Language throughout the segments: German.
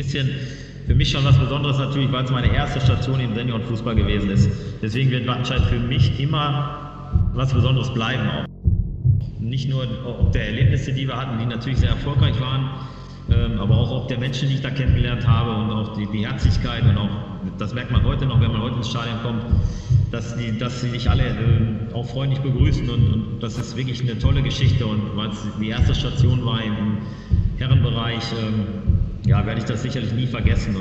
bisschen für mich schon was Besonderes natürlich, weil es meine erste Station im Seniorenfußball gewesen ist. Deswegen wird Wattenscheid für mich immer was Besonderes bleiben auch. Nicht nur ob der Erlebnisse, die wir hatten, die natürlich sehr erfolgreich waren, ähm, aber auch ob der Menschen, die ich da kennengelernt habe und auch die, die Herzlichkeit und auch, das merkt man heute noch, wenn man heute ins Stadion kommt, dass, die, dass sie dich alle äh, auch freundlich begrüßen und, und, das ist wirklich eine tolle Geschichte und weil es die erste Station war im Herrenbereich, ähm, ja, werde ich das sicherlich nie vergessen.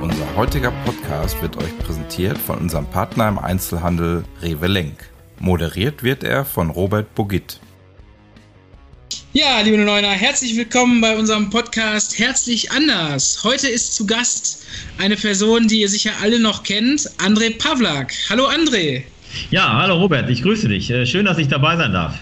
Und heutiger Podcast wird euch präsentiert von unserem Partner im Einzelhandel Rewe Lenk. Moderiert wird er von Robert Bogitt. Ja, liebe Neuner, herzlich willkommen bei unserem Podcast Herzlich anders. Heute ist zu Gast eine Person, die ihr sicher alle noch kennt, André Pavlak. Hallo André. Ja, hallo Robert, ich grüße dich. Äh, schön, dass ich dabei sein darf.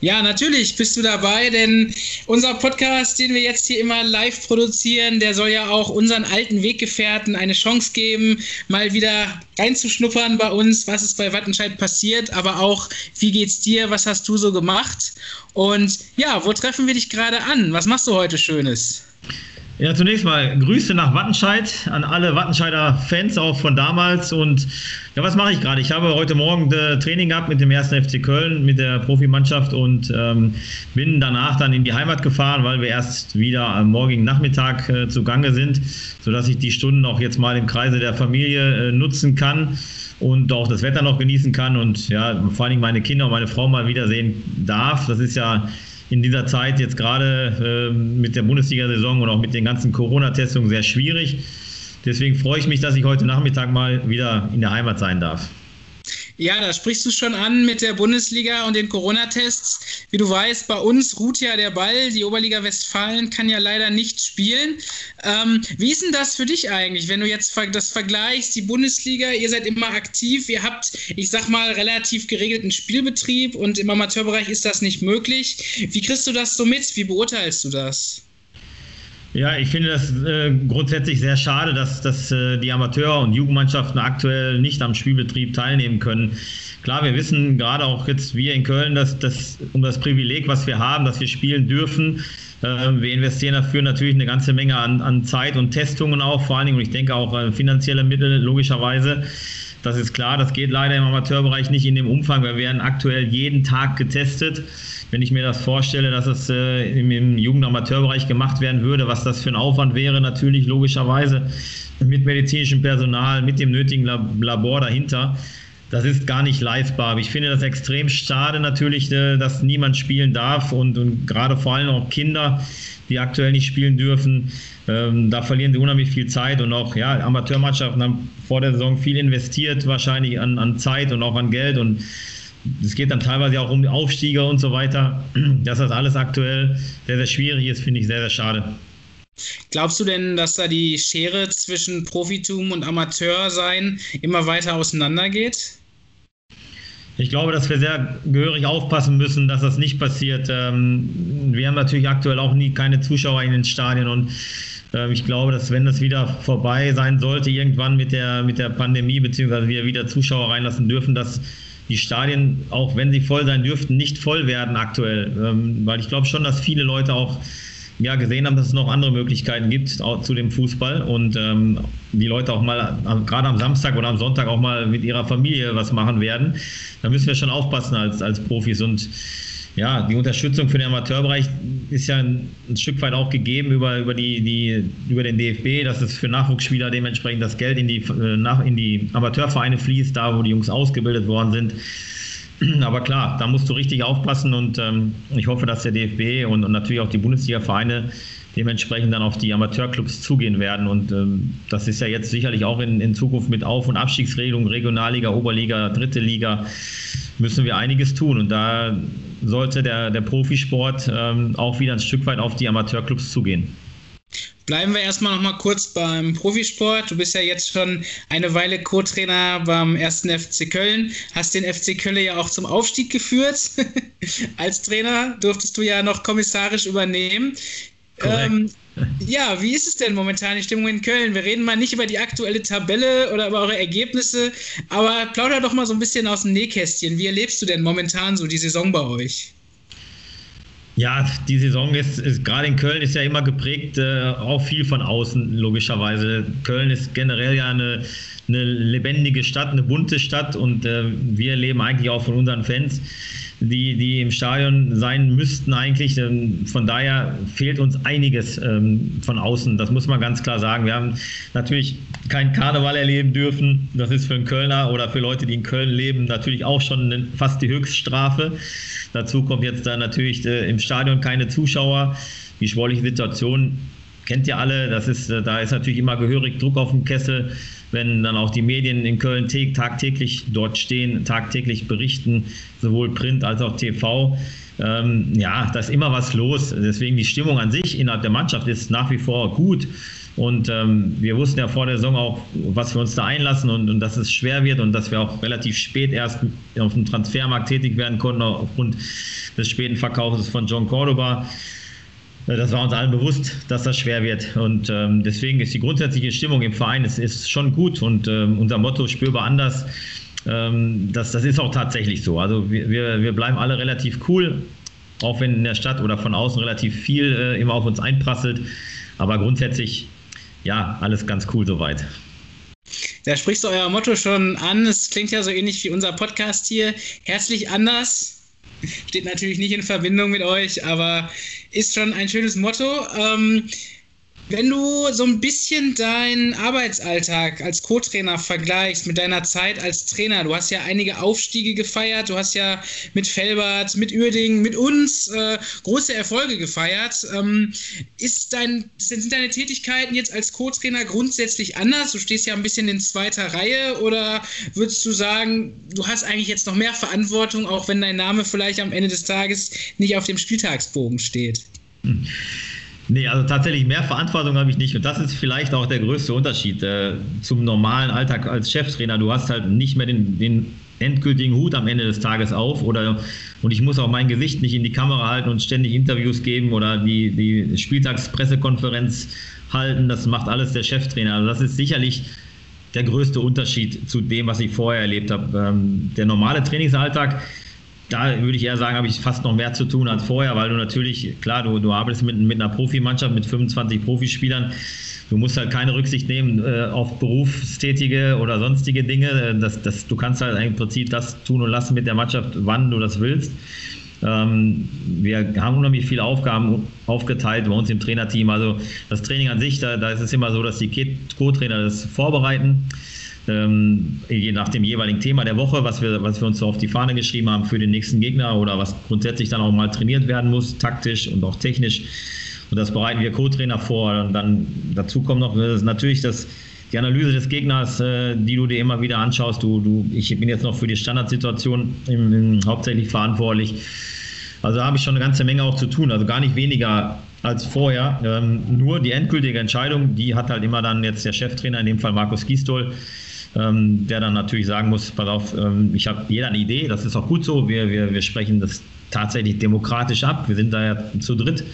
Ja, natürlich bist du dabei, denn unser Podcast, den wir jetzt hier immer live produzieren, der soll ja auch unseren alten Weggefährten eine Chance geben, mal wieder reinzuschnuppern bei uns, was ist bei Wattenscheid passiert, aber auch, wie geht's dir, was hast du so gemacht? Und ja, wo treffen wir dich gerade an? Was machst du heute Schönes? Ja, zunächst mal Grüße nach Wattenscheid an alle Wattenscheider Fans auch von damals. Und ja, was mache ich gerade? Ich habe heute Morgen äh, Training gehabt mit dem ersten FC Köln, mit der Profimannschaft und ähm, bin danach dann in die Heimat gefahren, weil wir erst wieder am morgigen Nachmittag äh, zugange sind, sodass ich die Stunden auch jetzt mal im Kreise der Familie äh, nutzen kann und auch das Wetter noch genießen kann und ja, vor allen Dingen meine Kinder und meine Frau mal wiedersehen darf. Das ist ja in dieser Zeit jetzt gerade äh, mit der Bundesliga-Saison und auch mit den ganzen Corona-Testungen sehr schwierig. Deswegen freue ich mich, dass ich heute Nachmittag mal wieder in der Heimat sein darf. Ja, da sprichst du schon an mit der Bundesliga und den Corona-Tests. Wie du weißt, bei uns ruht ja der Ball. Die Oberliga Westfalen kann ja leider nicht spielen. Ähm, wie ist denn das für dich eigentlich, wenn du jetzt das vergleichst? Die Bundesliga, ihr seid immer aktiv, ihr habt, ich sag mal, relativ geregelten Spielbetrieb und im Amateurbereich ist das nicht möglich. Wie kriegst du das so mit? Wie beurteilst du das? Ja, ich finde das äh, grundsätzlich sehr schade, dass, dass äh, die Amateur- und Jugendmannschaften aktuell nicht am Spielbetrieb teilnehmen können. Klar, wir wissen gerade auch jetzt wir in Köln, dass das um das Privileg, was wir haben, dass wir spielen dürfen. Äh, wir investieren dafür natürlich eine ganze Menge an, an Zeit und Testungen auch, vor allen Dingen, und ich denke auch äh, finanzielle Mittel logischerweise. Das ist klar, das geht leider im Amateurbereich nicht in dem Umfang. Wir werden aktuell jeden Tag getestet. Wenn ich mir das vorstelle, dass es äh, im, im Jugendamateurbereich gemacht werden würde, was das für ein Aufwand wäre, natürlich logischerweise mit medizinischem Personal, mit dem nötigen Labor dahinter. Das ist gar nicht leistbar. Aber ich finde das extrem schade natürlich, äh, dass niemand spielen darf und, und gerade vor allem auch Kinder, die aktuell nicht spielen dürfen. Ähm, da verlieren sie unheimlich viel Zeit und auch ja, Amateurmannschaften haben vor der Saison viel investiert, wahrscheinlich an, an Zeit und auch an Geld und es geht dann teilweise auch um Aufstiege und so weiter. Dass das alles aktuell sehr, sehr schwierig ist, finde ich sehr, sehr schade. Glaubst du denn, dass da die Schere zwischen Profitum und Amateursein immer weiter auseinandergeht? Ich glaube, dass wir sehr gehörig aufpassen müssen, dass das nicht passiert. Ähm, wir haben natürlich aktuell auch nie keine Zuschauer in den Stadien und ähm, ich glaube, dass wenn das wieder vorbei sein sollte, irgendwann mit der, mit der Pandemie, beziehungsweise wir wieder Zuschauer reinlassen dürfen, dass die Stadien, auch wenn sie voll sein dürften, nicht voll werden aktuell. Ähm, weil ich glaube schon, dass viele Leute auch ja, gesehen haben, dass es noch andere Möglichkeiten gibt auch zu dem Fußball und ähm, die Leute auch mal gerade am Samstag oder am Sonntag auch mal mit ihrer Familie was machen werden. Da müssen wir schon aufpassen als, als Profis und ja, die Unterstützung für den Amateurbereich ist ja ein, ein, Stück weit auch gegeben über, über, die, die, über den DFB, dass es für Nachwuchsspieler dementsprechend das Geld in die, äh, in die Amateurvereine fließt, da wo die Jungs ausgebildet worden sind. Aber klar, da musst du richtig aufpassen und ähm, ich hoffe, dass der DFB und, und natürlich auch die Bundesliga-Vereine dementsprechend dann auf die Amateurclubs zugehen werden. Und ähm, das ist ja jetzt sicherlich auch in, in Zukunft mit Auf- und Abstiegsregelungen, Regionalliga, Oberliga, Dritte Liga, müssen wir einiges tun. Und da sollte der, der Profisport ähm, auch wieder ein Stück weit auf die Amateurclubs zugehen. Bleiben wir erstmal noch mal kurz beim Profisport. Du bist ja jetzt schon eine Weile Co-Trainer beim ersten FC Köln, hast den FC Köln ja auch zum Aufstieg geführt. Als Trainer durftest du ja noch kommissarisch übernehmen. Ähm, ja, wie ist es denn momentan die Stimmung in Köln? Wir reden mal nicht über die aktuelle Tabelle oder über eure Ergebnisse, aber plauder doch mal so ein bisschen aus dem Nähkästchen. Wie erlebst du denn momentan so die Saison bei euch? Ja, die Saison ist, ist gerade in Köln ist ja immer geprägt, äh, auch viel von außen, logischerweise. Köln ist generell ja eine, eine lebendige Stadt, eine bunte Stadt und äh, wir leben eigentlich auch von unseren Fans die, die im Stadion sein müssten eigentlich. Ähm, von daher fehlt uns einiges ähm, von außen. Das muss man ganz klar sagen. Wir haben natürlich keinen Karneval erleben dürfen. Das ist für einen Kölner oder für Leute, die in Köln leben, natürlich auch schon fast die Höchststrafe. Dazu kommt jetzt dann natürlich äh, im Stadion keine Zuschauer. Die sportliche Situation kennt ihr alle. Das ist, äh, da ist natürlich immer gehörig Druck auf dem Kessel wenn dann auch die Medien in Köln tagtäglich dort stehen, tagtäglich berichten, sowohl Print als auch TV. Ähm, ja, da ist immer was los. Deswegen die Stimmung an sich innerhalb der Mannschaft ist nach wie vor gut. Und ähm, wir wussten ja vor der Saison auch, was wir uns da einlassen und, und dass es schwer wird und dass wir auch relativ spät erst auf dem Transfermarkt tätig werden konnten aufgrund des späten Verkaufs von John Cordoba. Äh, das war uns allen bewusst, dass das schwer wird. Und ähm, deswegen ist die grundsätzliche Stimmung im Verein ist, ist schon gut und ähm, unser Motto spürbar anders. Ähm, das, das ist auch tatsächlich so. Also wir, wir bleiben alle relativ cool, auch wenn in der Stadt oder von außen relativ viel äh, immer auf uns einprasselt. Aber grundsätzlich, ja, alles ganz cool soweit. Da sprichst du euer Motto schon an. Es klingt ja so ähnlich wie unser Podcast hier. Herzlich anders Steht natürlich nicht in Verbindung mit euch, aber ist schon ein schönes Motto. Ähm, wenn du so ein bisschen deinen Arbeitsalltag als Co-Trainer vergleichst mit deiner Zeit als Trainer, du hast ja einige Aufstiege gefeiert, du hast ja mit Felbert, mit Uerding, mit uns äh, große Erfolge gefeiert. Ähm, ist dein, sind deine Tätigkeiten jetzt als Co-Trainer grundsätzlich anders? Du stehst ja ein bisschen in zweiter Reihe oder würdest du sagen, du hast eigentlich jetzt noch mehr Verantwortung, auch wenn dein Name vielleicht am Ende des Tages nicht auf dem Spieltagsbogen steht? Hm. Nee, also tatsächlich mehr Verantwortung habe ich nicht. Und das ist vielleicht auch der größte Unterschied äh, zum normalen Alltag als Cheftrainer. Du hast halt nicht mehr den, den endgültigen Hut am Ende des Tages auf oder und ich muss auch mein Gesicht nicht in die Kamera halten und ständig Interviews geben oder die, die Spieltagspressekonferenz halten. Das macht alles der Cheftrainer. Also das ist sicherlich der größte Unterschied zu dem, was ich vorher erlebt habe. Ähm, der normale Trainingsalltag da würde ich eher sagen, habe ich fast noch mehr zu tun als vorher, weil du natürlich, klar, du, du arbeitest mit, mit einer Profimannschaft, mit 25 Profispielern. Du musst halt keine Rücksicht nehmen äh, auf berufstätige oder sonstige Dinge. Das, das, du kannst halt im Prinzip das tun und lassen mit der Mannschaft, wann du das willst. Ähm, wir haben unheimlich viele Aufgaben aufgeteilt bei uns im Trainerteam. Also das Training an sich, da, da ist es immer so, dass die Co-Trainer das vorbereiten ähm, je nach dem jeweiligen Thema der Woche, was wir, was wir uns so auf die Fahne geschrieben haben für den nächsten Gegner oder was grundsätzlich dann auch mal trainiert werden muss, taktisch und auch technisch. Und das bereiten wir Co-Trainer vor. Und dann dazu kommt noch das natürlich das, die Analyse des Gegners, äh, die du dir immer wieder anschaust. Du, du, ich bin jetzt noch für die Standardsituation im, im, hauptsächlich verantwortlich. Also habe ich schon eine ganze Menge auch zu tun. Also gar nicht weniger als vorher. Ähm, nur die endgültige Entscheidung, die hat halt immer dann jetzt der Cheftrainer, in dem Fall Markus Gistol, ähm, der dann natürlich sagen muss, pass auf, ähm, ich habe jeder eine Idee, das ist auch gut so, wir, wir, wir sprechen das tatsächlich demokratisch ab, wir sind da ja zu dritt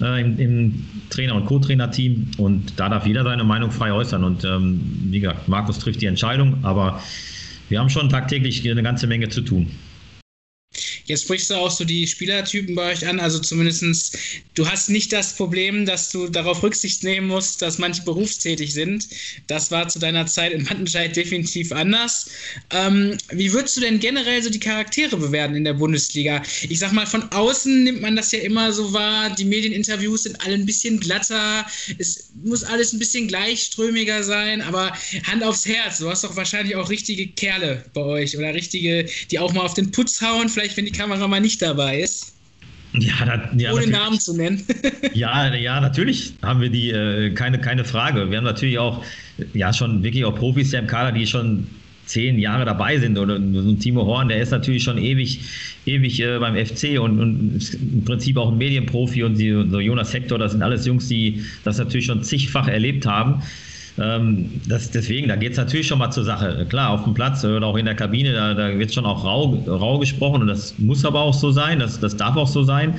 äh, im, im, Trainer- und Co-Trainer-Team und da darf jeder seine Meinung frei äußern und ähm, wie gesagt, Markus trifft die Entscheidung, aber wir haben schon tagtäglich eine ganze Menge zu tun. Jetzt sprichst du auch so die Spielertypen bei euch an, also zumindest du hast nicht das Problem, dass du darauf Rücksicht nehmen musst, dass manche berufstätig sind. Das war zu deiner Zeit in Wattenscheid definitiv anders. Ähm, wie würdest du denn generell so die Charaktere bewerten in der Bundesliga? Ich sag mal, von außen nimmt man das ja immer so wahr, die Medieninterviews sind alle ein bisschen glatter, es muss alles ein bisschen gleichströmiger sein, aber Hand aufs Herz, du hast doch wahrscheinlich auch richtige Kerle bei euch oder richtige, die auch mal auf den Putz hauen, vielleicht wenn die Kamera mal nicht dabei ist. Ja, da, ja, Ohne Namen zu nennen. ja, ja, natürlich haben wir die, äh, keine, keine Frage. Wir haben natürlich auch, ja, schon wirklich auch Profis hier im Kader, die schon zehn Jahre dabei sind. Oder so ein Timo Horn, der ist natürlich schon ewig, ewig äh, beim FC und, und im Prinzip auch ein Medienprofi und die, so Jonas Hector, das sind alles Jungs, die das natürlich schon zigfach erlebt haben. Ähm, das, deswegen, da geht es natürlich schon mal zur Sache. Klar, auf dem Platz oder auch in der Kabine, da, da wird schon auch rau, rau gesprochen und das muss aber auch so sein, das, das darf auch so sein.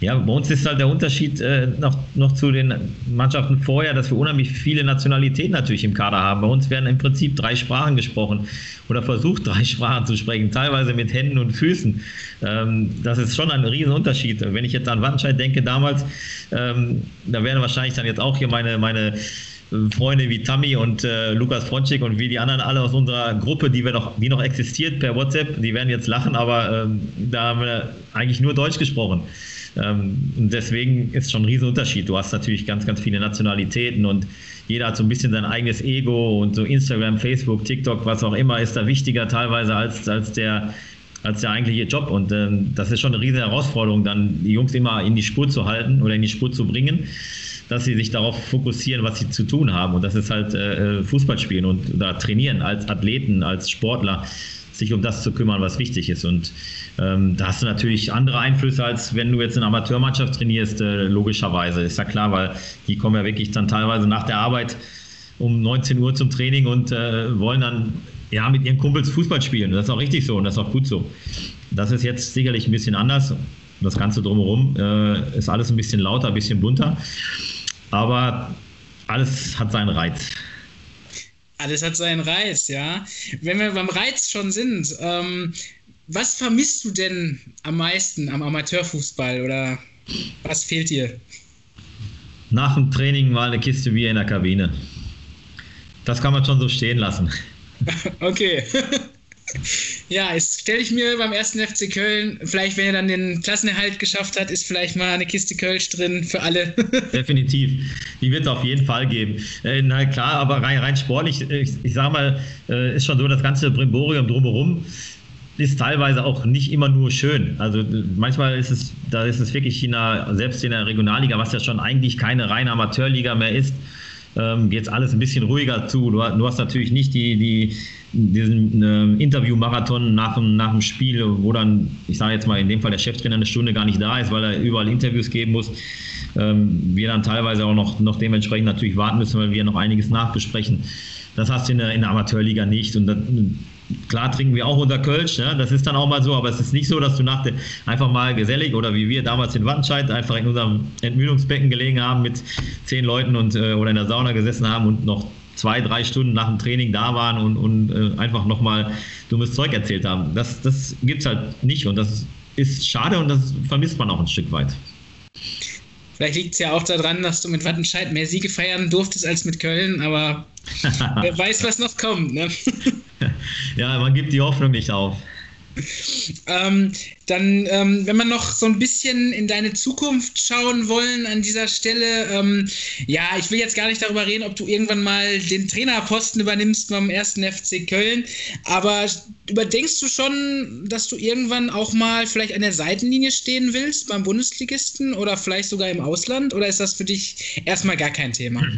Ja, bei uns ist halt der Unterschied äh, noch, noch zu den Mannschaften vorher, dass wir unheimlich viele Nationalitäten natürlich im Kader haben. Bei uns werden im Prinzip drei Sprachen gesprochen oder versucht, drei Sprachen zu sprechen, teilweise mit Händen und Füßen. Ähm, das ist schon ein Riesenunterschied. Wenn ich jetzt an Wattenscheid denke damals, ähm, da werden wahrscheinlich dann jetzt auch hier meine, meine Freunde wie Tammy und äh, Lukas Fronczek und wie die anderen alle aus unserer Gruppe, die wir noch, die noch existiert per WhatsApp, die werden jetzt lachen, aber ähm, da haben wir eigentlich nur Deutsch gesprochen. Ähm, und deswegen ist schon ein Riesenunterschied. Du hast natürlich ganz, ganz viele Nationalitäten und jeder hat so ein bisschen sein eigenes Ego und so Instagram, Facebook, TikTok, was auch immer, ist da wichtiger teilweise als, als der als der eigentliche Job. Und ähm, das ist schon eine riesige Herausforderung, dann die Jungs immer in die Spur zu halten oder in die Spur zu bringen dass sie sich darauf fokussieren, was sie zu tun haben. Und das ist halt äh, Fußball spielen und da trainieren als Athleten, als Sportler, sich um das zu kümmern, was wichtig ist. Und ähm, da hast du natürlich andere Einflüsse, als wenn du jetzt in Amateurmannschaft trainierst, äh, logischerweise. Ist ja klar, weil die kommen ja wirklich dann teilweise nach der Arbeit um 19 Uhr zum Training und äh, wollen dann ja mit ihren Kumpels Fußball spielen. Das ist auch richtig so und das ist auch gut so. Das ist jetzt sicherlich ein bisschen anders. Das Ganze drumherum äh, ist alles ein bisschen lauter, ein bisschen bunter. Aber alles hat seinen Reiz. Alles hat seinen Reiz, ja. Wenn wir beim Reiz schon sind, ähm, was vermisst du denn am meisten am Amateurfußball oder was fehlt dir? Nach dem Training mal eine Kiste Bier in der Kabine. Das kann man schon so stehen lassen. okay. Ja, jetzt stelle ich mir beim ersten FC Köln, vielleicht wenn er dann den Klassenerhalt geschafft hat, ist vielleicht mal eine Kiste Kölsch drin für alle. Definitiv. Die wird es auf jeden Fall geben. Äh, na klar, aber rein, rein sportlich, ich, ich sage mal, äh, ist schon so, das ganze Brimborium drumherum ist teilweise auch nicht immer nur schön. Also manchmal ist es, da ist es wirklich in der, selbst in der Regionalliga, was ja schon eigentlich keine reine Amateurliga mehr ist, ähm, geht alles ein bisschen ruhiger zu. Du, du hast natürlich nicht die, die, diesen äh, Interview-Marathon nach dem, nach dem Spiel, wo dann, ich sage jetzt mal in dem Fall der Cheftrainer eine Stunde gar nicht da ist, weil er überall Interviews geben muss. Ähm, wir dann teilweise auch noch, noch dementsprechend natürlich warten müssen, weil wir noch einiges nachbesprechen. Das hast du in der, in der Amateurliga nicht. Und dann, Klar trinken wir auch unter Kölsch, ja, das ist dann auch mal so, aber es ist nicht so, dass du nach der, einfach mal gesellig oder wie wir damals in Wattenscheid einfach in unserem Entmüdungsbecken gelegen haben mit zehn Leuten und äh, oder in der Sauna gesessen haben und noch zwei, drei Stunden nach dem Training da waren und, und äh, einfach nochmal dummes Zeug erzählt haben. Das, das gibt es halt nicht und das ist schade und das vermisst man auch ein Stück weit. Vielleicht liegt es ja auch daran, dass du mit Wattenscheid mehr Siege feiern durftest als mit Köln, aber wer weiß, was noch kommt. Ne? ja, man gibt die Hoffnung nicht auf. Ähm, dann, ähm, wenn wir noch so ein bisschen in deine Zukunft schauen wollen an dieser Stelle, ähm, ja, ich will jetzt gar nicht darüber reden, ob du irgendwann mal den Trainerposten übernimmst beim ersten FC Köln, aber überdenkst du schon, dass du irgendwann auch mal vielleicht an der Seitenlinie stehen willst beim Bundesligisten oder vielleicht sogar im Ausland oder ist das für dich erstmal gar kein Thema?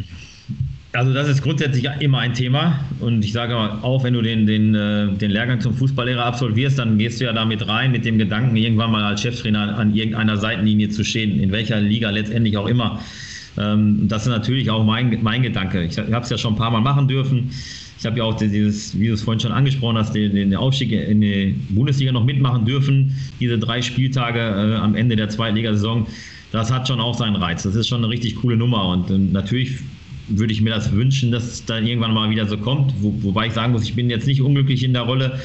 Also das ist grundsätzlich immer ein Thema und ich sage auch, wenn du den, den, äh, den Lehrgang zum Fußballlehrer absolvierst, dann gehst du ja damit rein mit dem Gedanken, irgendwann mal als Cheftrainer an irgendeiner Seitenlinie zu stehen, in welcher Liga letztendlich auch immer. Ähm, das ist natürlich auch mein, mein Gedanke. Ich habe es ja schon ein paar Mal machen dürfen. Ich habe ja auch dieses, wie du es vorhin schon angesprochen hast, den, den Aufstieg in die Bundesliga noch mitmachen dürfen. Diese drei Spieltage äh, am Ende der Zweitligasaison, das hat schon auch seinen Reiz. Das ist schon eine richtig coole Nummer und natürlich würde ich mir das wünschen, dass es dann irgendwann mal wieder so kommt. Wo, wobei ich sagen muss, ich bin jetzt nicht unglücklich in der Rolle,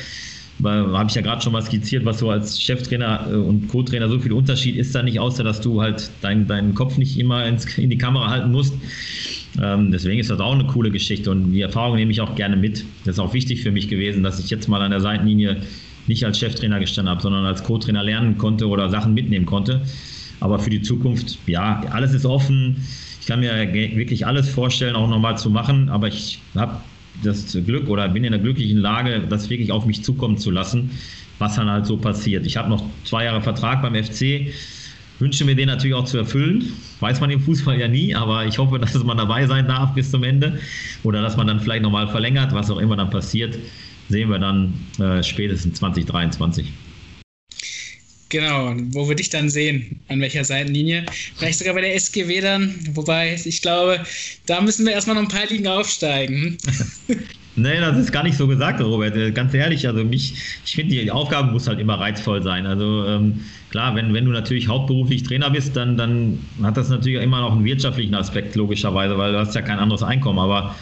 weil habe ich ja gerade schon mal skizziert, was so als Cheftrainer äh, und Co-Trainer so viel Unterschied ist da nicht, außer dass du halt dein, deinen Kopf nicht immer ins, in die Kamera halten musst. Ähm, deswegen ist das auch eine coole Geschichte und die Erfahrung nehme ich auch gerne mit. Das ist auch wichtig für mich gewesen, dass ich jetzt mal an der Seitenlinie nicht als Cheftrainer gestanden habe, sondern als Co-Trainer lernen konnte oder Sachen mitnehmen konnte. Aber für die Zukunft, ja, alles ist offen ich kann mir wirklich alles vorstellen, auch nochmal zu machen, aber ich habe das Glück oder bin in der glücklichen Lage, das wirklich auf mich zukommen zu lassen, was dann halt so passiert. Ich habe noch zwei Jahre Vertrag beim FC, wünsche mir den natürlich auch zu erfüllen. Weiß man im Fußball ja nie, aber ich hoffe, dass man dabei sein darf bis zum Ende oder dass man dann vielleicht nochmal verlängert, was auch immer dann passiert. sehen wir dann äh, spätestens 2023. Genau, wo wir dich dann sehen, an welcher Seitenlinie. Vielleicht sogar bei der SGW dann, wobei ich glaube, da müssen wir erstmal noch ein paar Ligen aufsteigen. Nee, das ist gar nicht so gesagt, Robert. Ganz ehrlich, also mich, ich finde, die Aufgabe muss halt immer reizvoll sein. Also ähm, klar, wenn, wenn du natürlich hauptberuflich Trainer bist, dann, dann hat das natürlich immer noch einen wirtschaftlichen Aspekt, logischerweise, weil du hast ja kein anderes Einkommen. Aber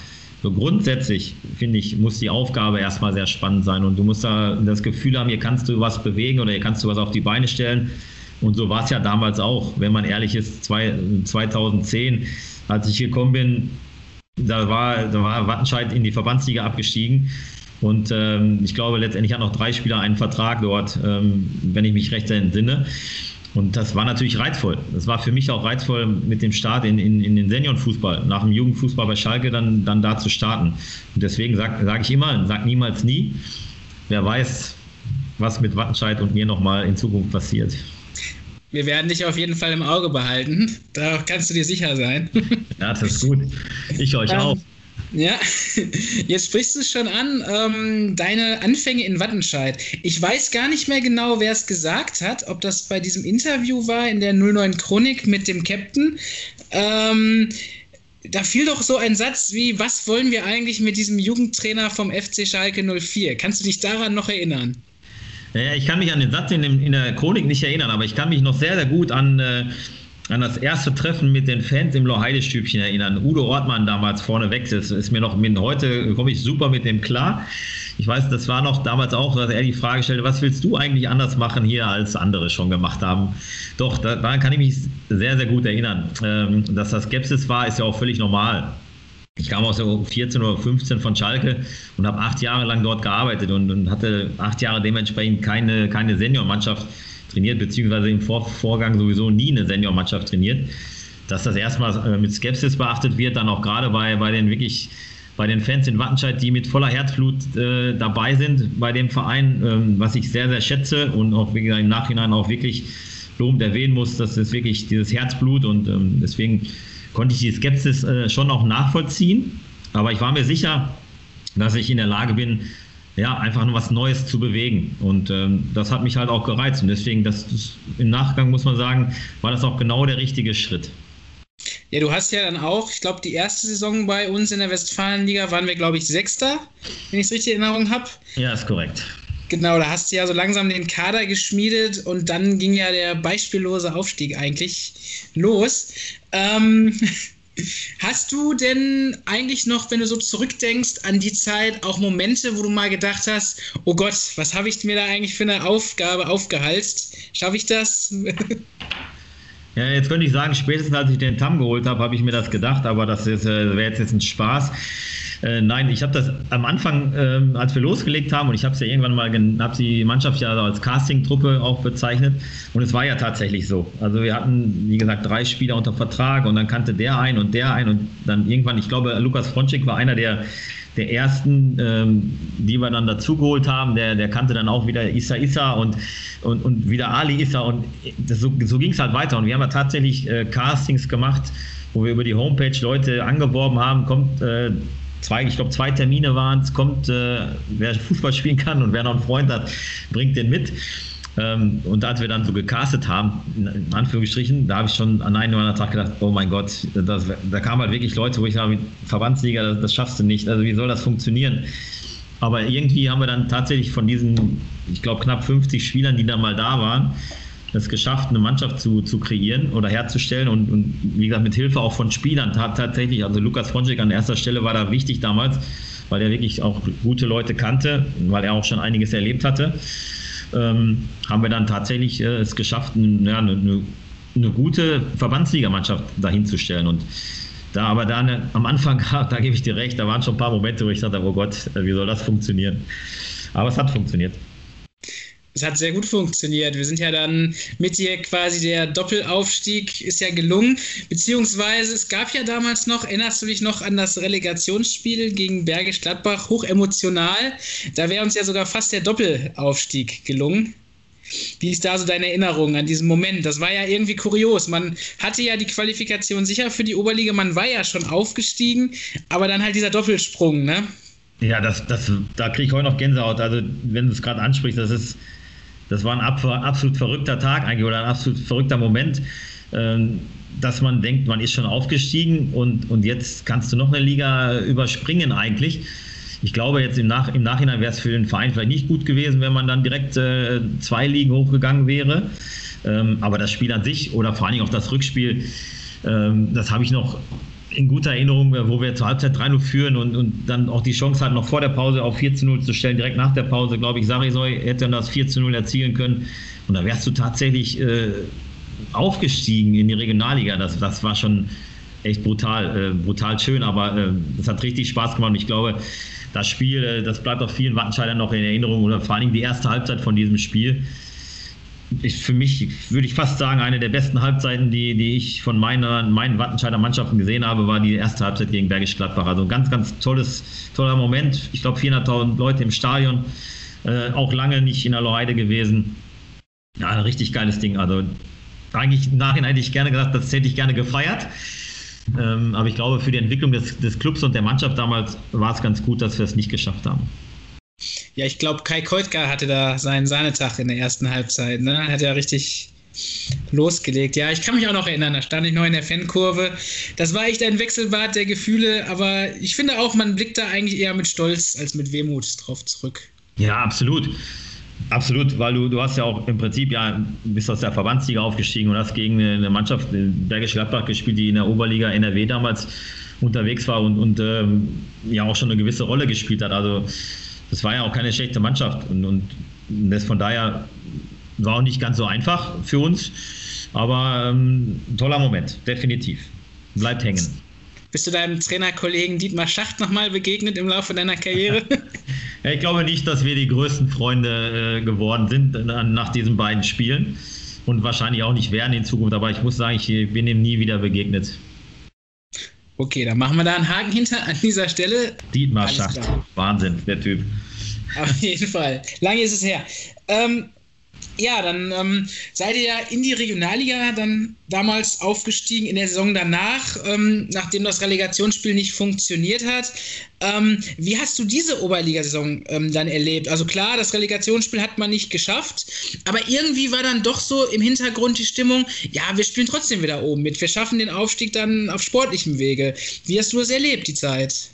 so grundsätzlich, finde ich, muss die Aufgabe erstmal sehr spannend sein und du musst da das Gefühl haben, hier kannst du was bewegen oder hier kannst du was auf die Beine stellen. Und so war es ja damals auch, wenn man ehrlich ist, zwei, 2010, als ich gekommen bin, da war, da war Wattenscheid in die Verbandsliga abgestiegen. Und ähm, ich glaube, letztendlich hat noch drei Spieler einen Vertrag dort, ähm, wenn ich mich recht entsinne. Und das war natürlich reizvoll. Das war für mich auch reizvoll, mit dem Start in, in, in den Seniorenfußball, nach dem Jugendfußball bei Schalke dann, dann da zu starten. Und deswegen sage sag ich immer, sag niemals nie. Wer weiß, was mit Wattenscheid und mir nochmal in Zukunft passiert. Wir werden dich auf jeden Fall im Auge behalten. Da kannst du dir sicher sein. Ja, das ist gut. Ich euch ähm, auch. Ja, jetzt sprichst du es schon an, ähm, deine Anfänge in Wattenscheid. Ich weiß gar nicht mehr genau, wer es gesagt hat, ob das bei diesem Interview war in der 09 Chronik mit dem Captain. Ähm, da fiel doch so ein Satz wie, was wollen wir eigentlich mit diesem Jugendtrainer vom FC Schalke 04? Kannst du dich daran noch erinnern? Ja, ich kann mich an den Satz in, dem, in der Chronik nicht erinnern, aber ich kann mich noch sehr, sehr gut an... Äh, an das erste Treffen mit den Fans im Loheide-Stübchen erinnern. Udo Ortmann damals vorneweg, das ist mir noch, heute komme ich super mit dem klar. Ich weiß, das war noch damals auch, dass er die Frage stellte, was willst du eigentlich anders machen hier, als andere schon gemacht haben? Doch, daran kann ich mich sehr, sehr gut erinnern. Ähm, dass das Skepsis war, ist ja auch völlig normal. Ich kam aus der 14 oder 15 von Schalke und habe acht Jahre lang dort gearbeitet und, und hatte acht Jahre dementsprechend keine, keine Seniormannschaft trainiert, beziehungsweise im Vor Vorgang sowieso nie eine Seniormannschaft trainiert. Dass das erstmal äh, mit Skepsis beachtet wird, dann auch gerade bei, bei den wirklich bei den Fans in Wattenscheid, die mit voller Herzblut äh, dabei sind bei dem Verein, ähm, was ich sehr, sehr schätze und auch wie gesagt, im Nachhinein auch wirklich lobend erwähnen muss, das ist wirklich dieses Herzblut und ähm, deswegen konnte ich die Skepsis äh, schon auch nachvollziehen. Aber ich war mir sicher, dass ich in der Lage bin, ja, einfach nur was Neues zu bewegen. Und ähm, das hat mich halt auch gereizt. Und deswegen, das, das, im Nachgang muss man sagen, war das auch genau der richtige Schritt. Ja, du hast ja dann auch, ich glaube, die erste Saison bei uns in der Westfalenliga waren wir, glaube ich, Sechster, wenn ich es richtig in Erinnerung habe. Ja, ist korrekt. Genau, da hast du ja so langsam den Kader geschmiedet und dann ging ja der beispiellose Aufstieg eigentlich los. Ähm, Hast du denn eigentlich noch, wenn du so zurückdenkst an die Zeit, auch Momente, wo du mal gedacht hast, oh Gott, was habe ich mir da eigentlich für eine Aufgabe aufgehalst? Schaffe ich das? Ja, jetzt könnte ich sagen, spätestens als ich den Tam geholt habe, habe ich mir das gedacht, aber das äh, wäre jetzt, jetzt ein Spaß. Äh, nein, ich habe das am Anfang, äh, als wir losgelegt haben, und ich habe es ja irgendwann mal, habe die Mannschaft ja als Casting-Truppe auch bezeichnet, und es war ja tatsächlich so. Also wir hatten, wie gesagt, drei Spieler unter Vertrag und dann kannte der ein und der ein und dann irgendwann, ich glaube, Lukas Fronczek war einer der der ersten, ähm, die wir dann dazugeholt haben, der, der kannte dann auch wieder Issa Issa und, und, und wieder Ali Issa und das, so, so ging es halt weiter. Und wir haben ja tatsächlich äh, Castings gemacht, wo wir über die Homepage Leute angeworben haben, kommt äh, zwei, ich glaube, zwei Termine waren es, kommt, äh, wer Fußball spielen kann und wer noch einen Freund hat, bringt den mit. Ähm, und als wir dann so gecastet haben, in Anführungsstrichen, da habe ich schon an einem oder anderen Tag gedacht, oh mein Gott, das, da kamen halt wirklich Leute, wo ich sage, Verbandsliga, das, das schaffst du nicht. Also wie soll das funktionieren? Aber irgendwie haben wir dann tatsächlich von diesen, ich glaube, knapp 50 Spielern, die da mal da waren, es geschafft, eine Mannschaft zu, zu kreieren oder herzustellen und, und wie gesagt, mit Hilfe auch von Spielern tatsächlich. Also Lukas Fronczek an erster Stelle war da wichtig damals, weil er wirklich auch gute Leute kannte, weil er auch schon einiges erlebt hatte. Ähm, haben wir dann tatsächlich äh, es geschafft, ja, eine, eine, eine gute Verbandsligamannschaft dahinzustellen. Und da aber dann am Anfang, da gebe ich dir recht, da waren schon ein paar Momente, wo ich dachte, oh Gott, wie soll das funktionieren? Aber es hat funktioniert es hat sehr gut funktioniert. Wir sind ja dann mit dir quasi der Doppelaufstieg ist ja gelungen. Beziehungsweise es gab ja damals noch, erinnerst du dich noch an das Relegationsspiel gegen Bergisch Gladbach, hochemotional. Da wäre uns ja sogar fast der Doppelaufstieg gelungen. Wie ist da so deine Erinnerung an diesen Moment? Das war ja irgendwie kurios. Man hatte ja die Qualifikation sicher für die Oberliga, man war ja schon aufgestiegen, aber dann halt dieser Doppelsprung, ne? Ja, das, das, da kriege ich heute noch Gänsehaut. Also, wenn du es gerade ansprichst, das ist, das war ein absolut verrückter Tag eigentlich oder ein absolut verrückter Moment, ähm, dass man denkt, man ist schon aufgestiegen und, und jetzt kannst du noch eine Liga überspringen eigentlich. Ich glaube, jetzt im, Nach im Nachhinein wäre es für den Verein vielleicht nicht gut gewesen, wenn man dann direkt äh, zwei Ligen hochgegangen wäre. Ähm, aber das Spiel an sich oder vor allen Dingen auch das Rückspiel, ähm, das habe ich noch in guter Erinnerung, wo wir zur Halbzeit 3-0 führen und, und dann auch die Chance hatten, noch vor der Pause auf 4 0 zu stellen. Direkt nach der Pause, glaube ich, Sarisoy hätte dann das 4 0 erzielen können. Und da wärst du tatsächlich äh, aufgestiegen in die Regionalliga. Das, das war schon echt brutal, äh, brutal schön, aber äh, das hat richtig Spaß gemacht. Und ich glaube, das Spiel, äh, das bleibt auch vielen Wattenscheidern noch in Erinnerung oder vor allen Dingen die erste Halbzeit von diesem Spiel ist für mich, würde ich fast sagen, eine der besten Halbzeiten, die, die ich von meiner, meinen Wattenscheider Mannschaften gesehen habe, war die erste Halbzeit gegen Bergisch Gladbach. Also ein ganz, ganz tolles, toller Moment. Ich glaube, 400.000 Leute im Stadion, äh, auch lange nicht in der Loheide gewesen. Ja, ein richtig geiles Ding. Also eigentlich im Nachhinein hätte ich gerne gesagt, das hätte ich gerne gefeiert. Ähm, aber ich glaube, für die Entwicklung des, des Clubs und der Mannschaft damals war es ganz gut, dass wir es nicht geschafft haben. Ja, ich glaube, Kai Keutka hatte da seinen Sahnetag in der ersten Halbzeit. Ne? Hat ja richtig losgelegt. Ja, ich kann mich auch noch erinnern, da stand ich noch in der Fankurve. Das war echt ein Wechselbad der Gefühle, aber ich finde auch, man blickt da eigentlich eher mit Stolz als mit Wehmut drauf zurück. Ja, absolut. Absolut, weil du, du hast ja auch im Prinzip ja bist aus der Verbandsliga aufgestiegen und hast gegen eine Mannschaft Bergisch Gladbach gespielt, die in der Oberliga NRW damals unterwegs war und, und ähm, ja auch schon eine gewisse Rolle gespielt hat. Also das war ja auch keine schlechte Mannschaft und, und das von daher war auch nicht ganz so einfach für uns, aber ähm, toller Moment, definitiv. Bleibt hängen. Bist du deinem Trainerkollegen Dietmar Schacht nochmal begegnet im Laufe deiner Karriere? ja, ich glaube nicht, dass wir die größten Freunde äh, geworden sind äh, nach diesen beiden Spielen und wahrscheinlich auch nicht werden in Zukunft, aber ich muss sagen, ich bin ihm nie wieder begegnet. Okay, dann machen wir da einen Haken hinter an dieser Stelle. Dietmar Schacht, Wahnsinn, der Typ. Auf jeden Fall. Lange ist es her. Ähm, ja, dann ähm, seid ihr ja in die Regionalliga dann damals aufgestiegen in der Saison danach, ähm, nachdem das Relegationsspiel nicht funktioniert hat. Ähm, wie hast du diese Oberligasaison ähm, dann erlebt? Also klar, das Relegationsspiel hat man nicht geschafft, aber irgendwie war dann doch so im Hintergrund die Stimmung, ja, wir spielen trotzdem wieder oben mit. Wir schaffen den Aufstieg dann auf sportlichem Wege. Wie hast du es erlebt, die Zeit?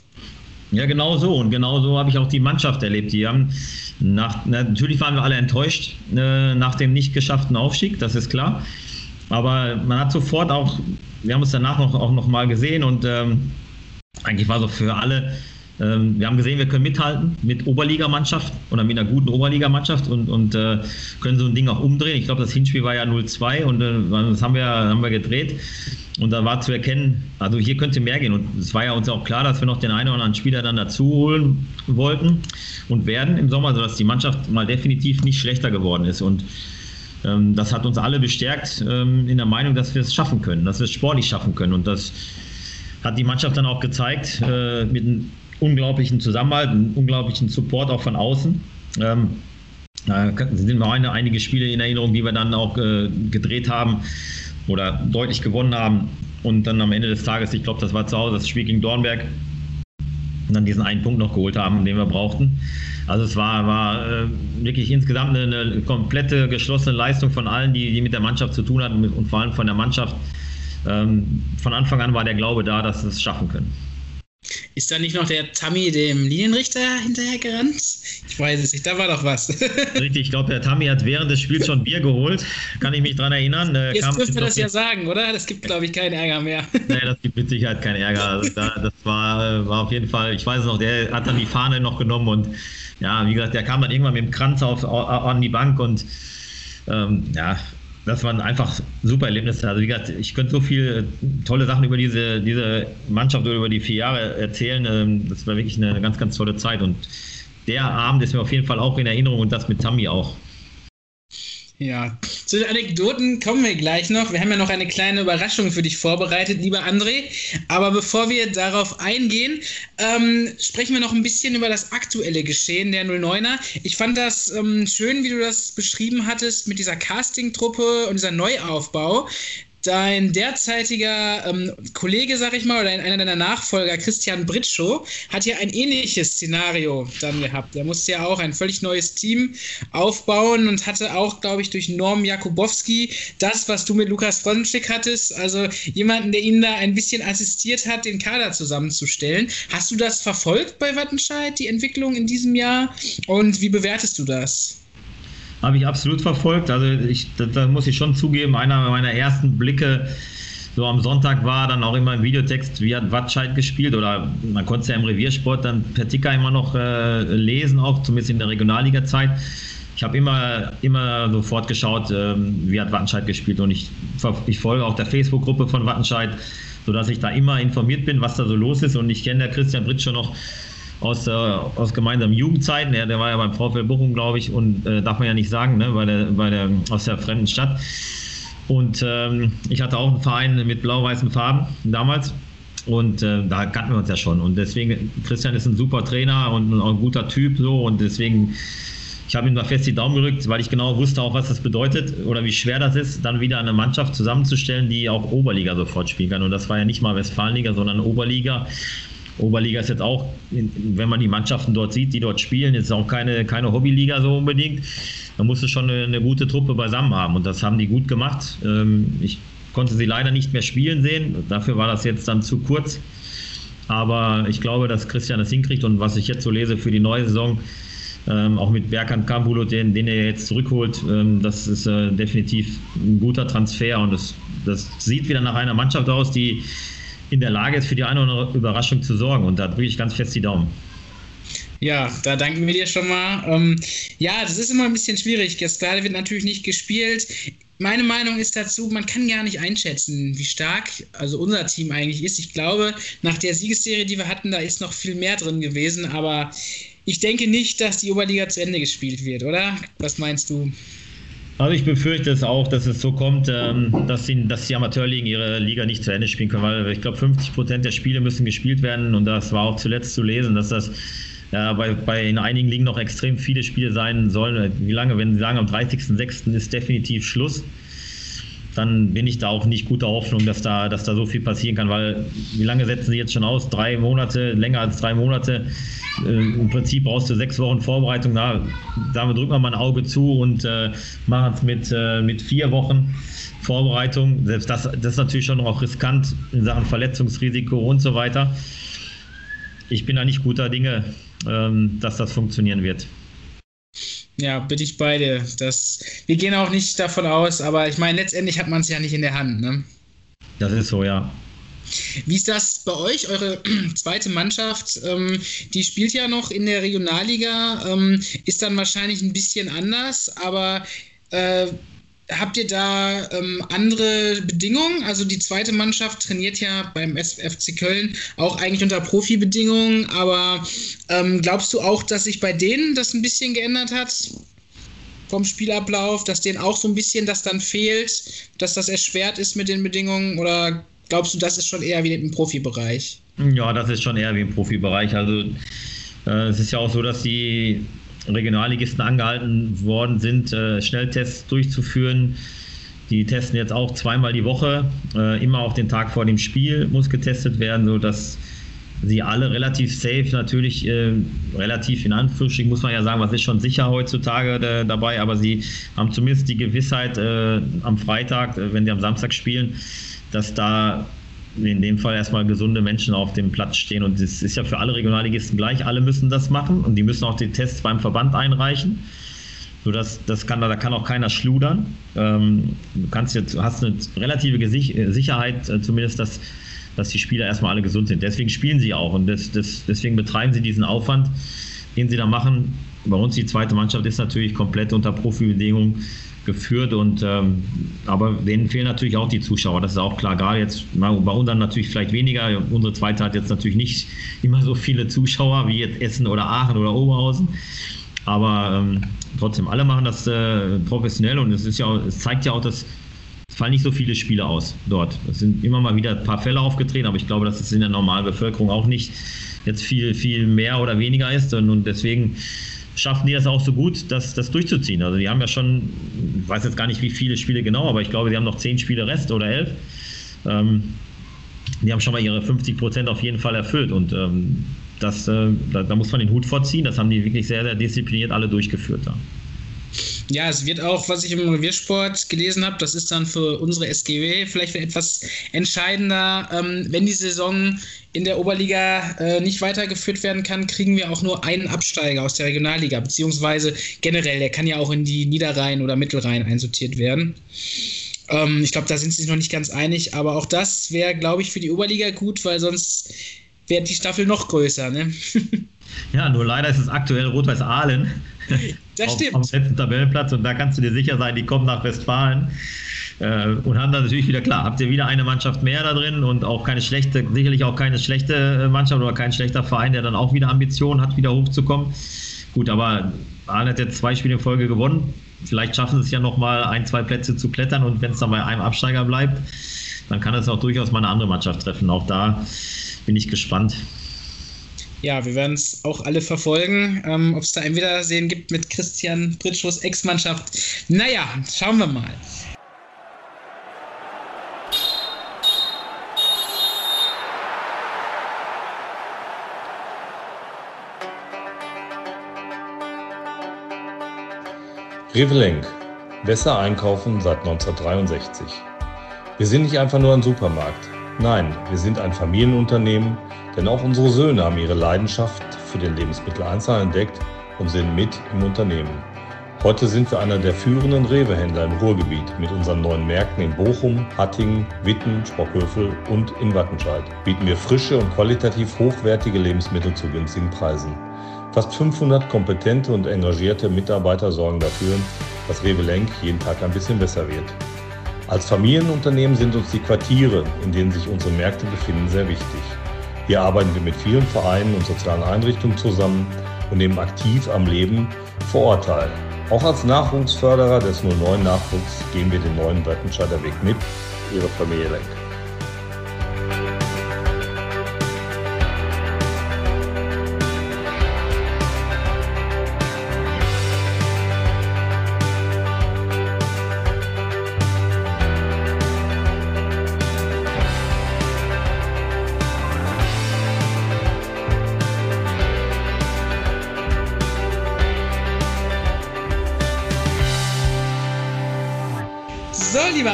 Ja, genau so. Und genau so habe ich auch die Mannschaft erlebt. Die haben nach, natürlich waren wir alle enttäuscht äh, nach dem nicht geschafften Aufstieg, das ist klar. Aber man hat sofort auch, wir haben uns danach noch, auch noch mal gesehen und ähm, eigentlich war so für alle, ähm, wir haben gesehen, wir können mithalten mit Oberligamannschaft oder mit einer guten Oberligamannschaft und, und äh, können so ein Ding auch umdrehen. Ich glaube, das Hinspiel war ja 0-2 und äh, das haben wir, haben wir gedreht. Und da war zu erkennen, also hier könnte mehr gehen. Und es war ja uns auch klar, dass wir noch den einen oder anderen Spieler dann dazu holen wollten und werden im Sommer, sodass die Mannschaft mal definitiv nicht schlechter geworden ist. Und ähm, das hat uns alle bestärkt ähm, in der Meinung, dass wir es schaffen können, dass wir es sportlich schaffen können. Und das hat die Mannschaft dann auch gezeigt äh, mit einem unglaublichen Zusammenhalt, einem unglaublichen Support auch von außen. Ähm, da sind mir einige Spiele in Erinnerung, die wir dann auch äh, gedreht haben oder deutlich gewonnen haben und dann am Ende des Tages, ich glaube, das war zu Hause, das Spiel gegen Dornberg, und dann diesen einen Punkt noch geholt haben, den wir brauchten. Also es war, war äh, wirklich insgesamt eine, eine, komplette geschlossene Leistung von allen, die, die mit der Mannschaft zu tun hatten und vor allem von der Mannschaft. Ähm, von Anfang an war der Glaube da, dass wir es schaffen können. Ist da nicht noch der Tammy dem Linienrichter hinterher gerannt? Ich weiß es nicht, da war doch was. Richtig, ich glaube, der Tammy hat während des Spiels schon Bier geholt. Kann ich mich daran erinnern. Äh, Jetzt dürfen wir das ja sagen, oder? Das gibt, glaube ich, keinen Ärger mehr. Nee, das gibt mit Sicherheit keinen Ärger. Also da, das war, war auf jeden Fall, ich weiß es noch, der hat dann die Fahne noch genommen und ja, wie gesagt, der kam dann irgendwann mit dem Kranz auf, an die Bank und ähm, ja, das waren einfach super Erlebnisse. Also wie gesagt, ich könnte so viele tolle Sachen über diese, diese Mannschaft oder über die vier Jahre erzählen. Ähm, das war wirklich eine ganz, ganz tolle Zeit. Und der Abend ist mir auf jeden Fall auch in Erinnerung und das mit Tammy auch. Ja, zu den Anekdoten kommen wir gleich noch. Wir haben ja noch eine kleine Überraschung für dich vorbereitet, lieber André. Aber bevor wir darauf eingehen, ähm, sprechen wir noch ein bisschen über das aktuelle Geschehen der 09er. Ich fand das ähm, schön, wie du das beschrieben hattest mit dieser Casting-Truppe und dieser Neuaufbau. Dein derzeitiger ähm, Kollege, sag ich mal, oder einer deiner Nachfolger, Christian Britschow, hat ja ein ähnliches Szenario dann gehabt. Er musste ja auch ein völlig neues Team aufbauen und hatte auch, glaube ich, durch Norm Jakubowski das, was du mit Lukas Fronschik hattest, also jemanden, der ihn da ein bisschen assistiert hat, den Kader zusammenzustellen. Hast du das verfolgt bei Wattenscheid, die Entwicklung in diesem Jahr? Und wie bewertest du das? Habe ich absolut verfolgt. Also ich, da, da, muss ich schon zugeben, einer meiner ersten Blicke so am Sonntag war dann auch immer im Videotext, wie hat Watscheid gespielt oder man konnte es ja im Reviersport dann per Ticker immer noch äh, lesen, auch zumindest in der Regionalliga-Zeit. Ich habe immer, immer sofort geschaut, ähm, wie hat Wattenscheid gespielt und ich, ich folge auch der Facebook-Gruppe von Wattenscheid, sodass ich da immer informiert bin, was da so los ist und ich kenne der Christian Britsch schon noch aus, äh, aus gemeinsamen Jugendzeiten. Der, der war ja beim VfL Bochum, glaube ich, und äh, darf man ja nicht sagen, ne, weil der, weil der aus der fremden Stadt. Und ähm, ich hatte auch einen Verein mit blau-weißen Farben damals. Und äh, da kannten wir uns ja schon. Und deswegen, Christian ist ein super Trainer und ein, ein guter Typ so. Und deswegen, ich habe ihm da fest die Daumen gerückt, weil ich genau wusste auch, was das bedeutet oder wie schwer das ist, dann wieder eine Mannschaft zusammenzustellen, die auch Oberliga sofort spielen kann. Und das war ja nicht mal Westfalenliga, sondern Oberliga. Oberliga ist jetzt auch, wenn man die Mannschaften dort sieht, die dort spielen, ist auch keine, keine Hobbyliga so unbedingt. Da musst du schon eine, eine, gute Truppe beisammen haben und das haben die gut gemacht. Ähm, ich konnte sie leider nicht mehr spielen sehen, dafür war das jetzt dann zu kurz. Aber ich glaube, dass Christian das hinkriegt und was ich jetzt so lese für die neue Saison, ähm, auch mit Berkan Kambulo, den, den er jetzt zurückholt, ähm, das ist äh, definitiv ein guter Transfer und das, das sieht wieder nach einer Mannschaft aus, die in der Lage ist, für die eine oder andere Überraschung zu sorgen. Und da drücke ich ganz fest die Daumen. Ja, da danken wir dir schon mal. Ähm, ja, das ist immer ein bisschen schwierig. Jetzt gerade wird natürlich nicht gespielt. Meine Meinung ist dazu, man kann gar nicht einschätzen, wie stark also unser Team eigentlich ist. Ich glaube, nach der Siegesserie, die wir hatten, da ist noch viel mehr drin gewesen. Aber ich denke nicht, dass die Oberliga zu Ende gespielt wird, oder? Was meinst du? Also ich befürchte es auch, dass es so kommt, ähm, dass, die, dass die Amateurligen ihre Liga nicht zu Ende spielen können, weil ich glaube 50 Prozent der Spiele müssen gespielt werden und das war auch zuletzt zu lesen, dass das ja, bei, bei in einigen Ligen noch extrem viele Spiele sein sollen. Wie lange, wenn Sie sagen, am 30.06. ist definitiv Schluss, dann bin ich da auch nicht guter Hoffnung, dass da, dass da so viel passieren kann, weil wie lange setzen Sie jetzt schon aus? Drei Monate, länger als drei Monate. Äh, Im Prinzip brauchst du sechs Wochen Vorbereitung. Da, damit drücken wir mal ein Auge zu und äh, machen es mit, äh, mit vier Wochen Vorbereitung. Selbst das, das ist natürlich schon auch riskant in Sachen Verletzungsrisiko und so weiter. Ich bin da nicht guter Dinge, ähm, dass das funktionieren wird. Ja, bin ich beide. Das, wir gehen auch nicht davon aus, aber ich meine, letztendlich hat man es ja nicht in der Hand. Ne? Das ist so, ja. Wie ist das bei euch? Eure zweite Mannschaft, ähm, die spielt ja noch in der Regionalliga, ähm, ist dann wahrscheinlich ein bisschen anders, aber äh, habt ihr da ähm, andere Bedingungen? Also die zweite Mannschaft trainiert ja beim FC Köln auch eigentlich unter Profibedingungen, aber ähm, glaubst du auch, dass sich bei denen das ein bisschen geändert hat? Vom Spielablauf, dass denen auch so ein bisschen das dann fehlt, dass das erschwert ist mit den Bedingungen? Oder glaubst du, das ist schon eher wie im Profibereich? Ja, das ist schon eher wie im Profibereich. Also äh, es ist ja auch so, dass die Regionalligisten angehalten worden sind, äh, Schnelltests durchzuführen. Die testen jetzt auch zweimal die Woche. Äh, immer auf den Tag vor dem Spiel muss getestet werden, sodass sie alle relativ safe, natürlich äh, relativ in Anführungsstrichen, muss man ja sagen, was ist schon sicher heutzutage äh, dabei, aber sie haben zumindest die Gewissheit äh, am Freitag, äh, wenn sie am Samstag spielen, dass da in dem Fall erstmal gesunde Menschen auf dem Platz stehen. Und das ist ja für alle Regionalligisten gleich. Alle müssen das machen und die müssen auch die Tests beim Verband einreichen. So dass das kann, da kann auch keiner schludern. Ähm, du kannst jetzt, hast eine relative Sicherheit, äh, zumindest, dass, dass die Spieler erstmal alle gesund sind. Deswegen spielen sie auch und das, das, deswegen betreiben sie diesen Aufwand, den sie da machen. Bei uns die zweite Mannschaft ist natürlich komplett unter Profibedingungen geführt und ähm, aber denen fehlen natürlich auch die Zuschauer, das ist auch klar. Gerade jetzt bei uns natürlich vielleicht weniger. Unsere zweite hat jetzt natürlich nicht immer so viele Zuschauer wie jetzt Essen oder Aachen oder Oberhausen. Aber ähm, trotzdem, alle machen das äh, professionell und es ist ja auch, es zeigt ja auch, dass es fallen nicht so viele Spiele aus dort. Es sind immer mal wieder ein paar Fälle aufgetreten, aber ich glaube, dass es in der normalen Bevölkerung auch nicht jetzt viel, viel mehr oder weniger ist. Und, und deswegen schaffen die das auch so gut, das, das durchzuziehen. Also die haben ja schon, ich weiß jetzt gar nicht, wie viele Spiele genau, aber ich glaube, die haben noch zehn Spiele Rest oder elf. Ähm, die haben schon mal ihre 50 Prozent auf jeden Fall erfüllt und ähm, das, äh, da, da, muss man den Hut vorziehen. Das haben die wirklich sehr, sehr diszipliniert alle durchgeführt. Da. Ja, es wird auch, was ich im Reviersport gelesen habe, das ist dann für unsere SGW vielleicht etwas entscheidender. Ähm, wenn die Saison in der Oberliga äh, nicht weitergeführt werden kann, kriegen wir auch nur einen Absteiger aus der Regionalliga, beziehungsweise generell, der kann ja auch in die Niederrhein oder Mittelrhein einsortiert werden. Ähm, ich glaube, da sind sie sich noch nicht ganz einig, aber auch das wäre, glaube ich, für die Oberliga gut, weil sonst wäre die Staffel noch größer. Ne? ja, nur leider ist es aktuell Rot-Weiß Aalen. Das stimmt. Auf, dem letzten Tabellenplatz und da kannst du dir sicher sein, die kommen nach Westfalen äh, und haben dann natürlich wieder klar, habt ihr wieder eine Mannschaft mehr da drin und auch keine schlechte, sicherlich auch keine schlechte Mannschaft oder kein schlechter Verein, der dann auch wieder Ambitionen hat, wieder hochzukommen. Gut, aber Aalen hat jetzt zwei Spiele in Folge gewonnen. Vielleicht schaffen sie es ja nochmal ein, zwei Plätze zu klettern und wenn es dann bei einem Absteiger bleibt, dann kann es auch durchaus mal eine andere Mannschaft treffen. Auch da bin ich gespannt. Ja, wir werden es auch alle verfolgen, ähm, ob es da ein Wiedersehen gibt mit Christian Pritschus Ex-Mannschaft. Naja, schauen wir mal. Revelenk. Besser einkaufen seit 1963. Wir sind nicht einfach nur ein Supermarkt. Nein, wir sind ein Familienunternehmen, denn auch unsere Söhne haben ihre Leidenschaft für den Lebensmitteleinzelhandel entdeckt und sind mit im Unternehmen. Heute sind wir einer der führenden Rewe-Händler im Ruhrgebiet mit unseren neuen Märkten in Bochum, Hattingen, Witten, Sprockhövel und in Wattenscheid. Bieten wir frische und qualitativ hochwertige Lebensmittel zu günstigen Preisen. Fast 500 kompetente und engagierte Mitarbeiter sorgen dafür, dass Rewe Lenk jeden Tag ein bisschen besser wird. Als Familienunternehmen sind uns die Quartiere, in denen sich unsere Märkte befinden, sehr wichtig. Hier arbeiten wir mit vielen Vereinen und sozialen Einrichtungen zusammen und nehmen aktiv am Leben vor Ort teil. Auch als Nachwuchsförderer des 09 Nachwuchs gehen wir den neuen Wattenscheider Weg mit, Ihre Familie Lenk.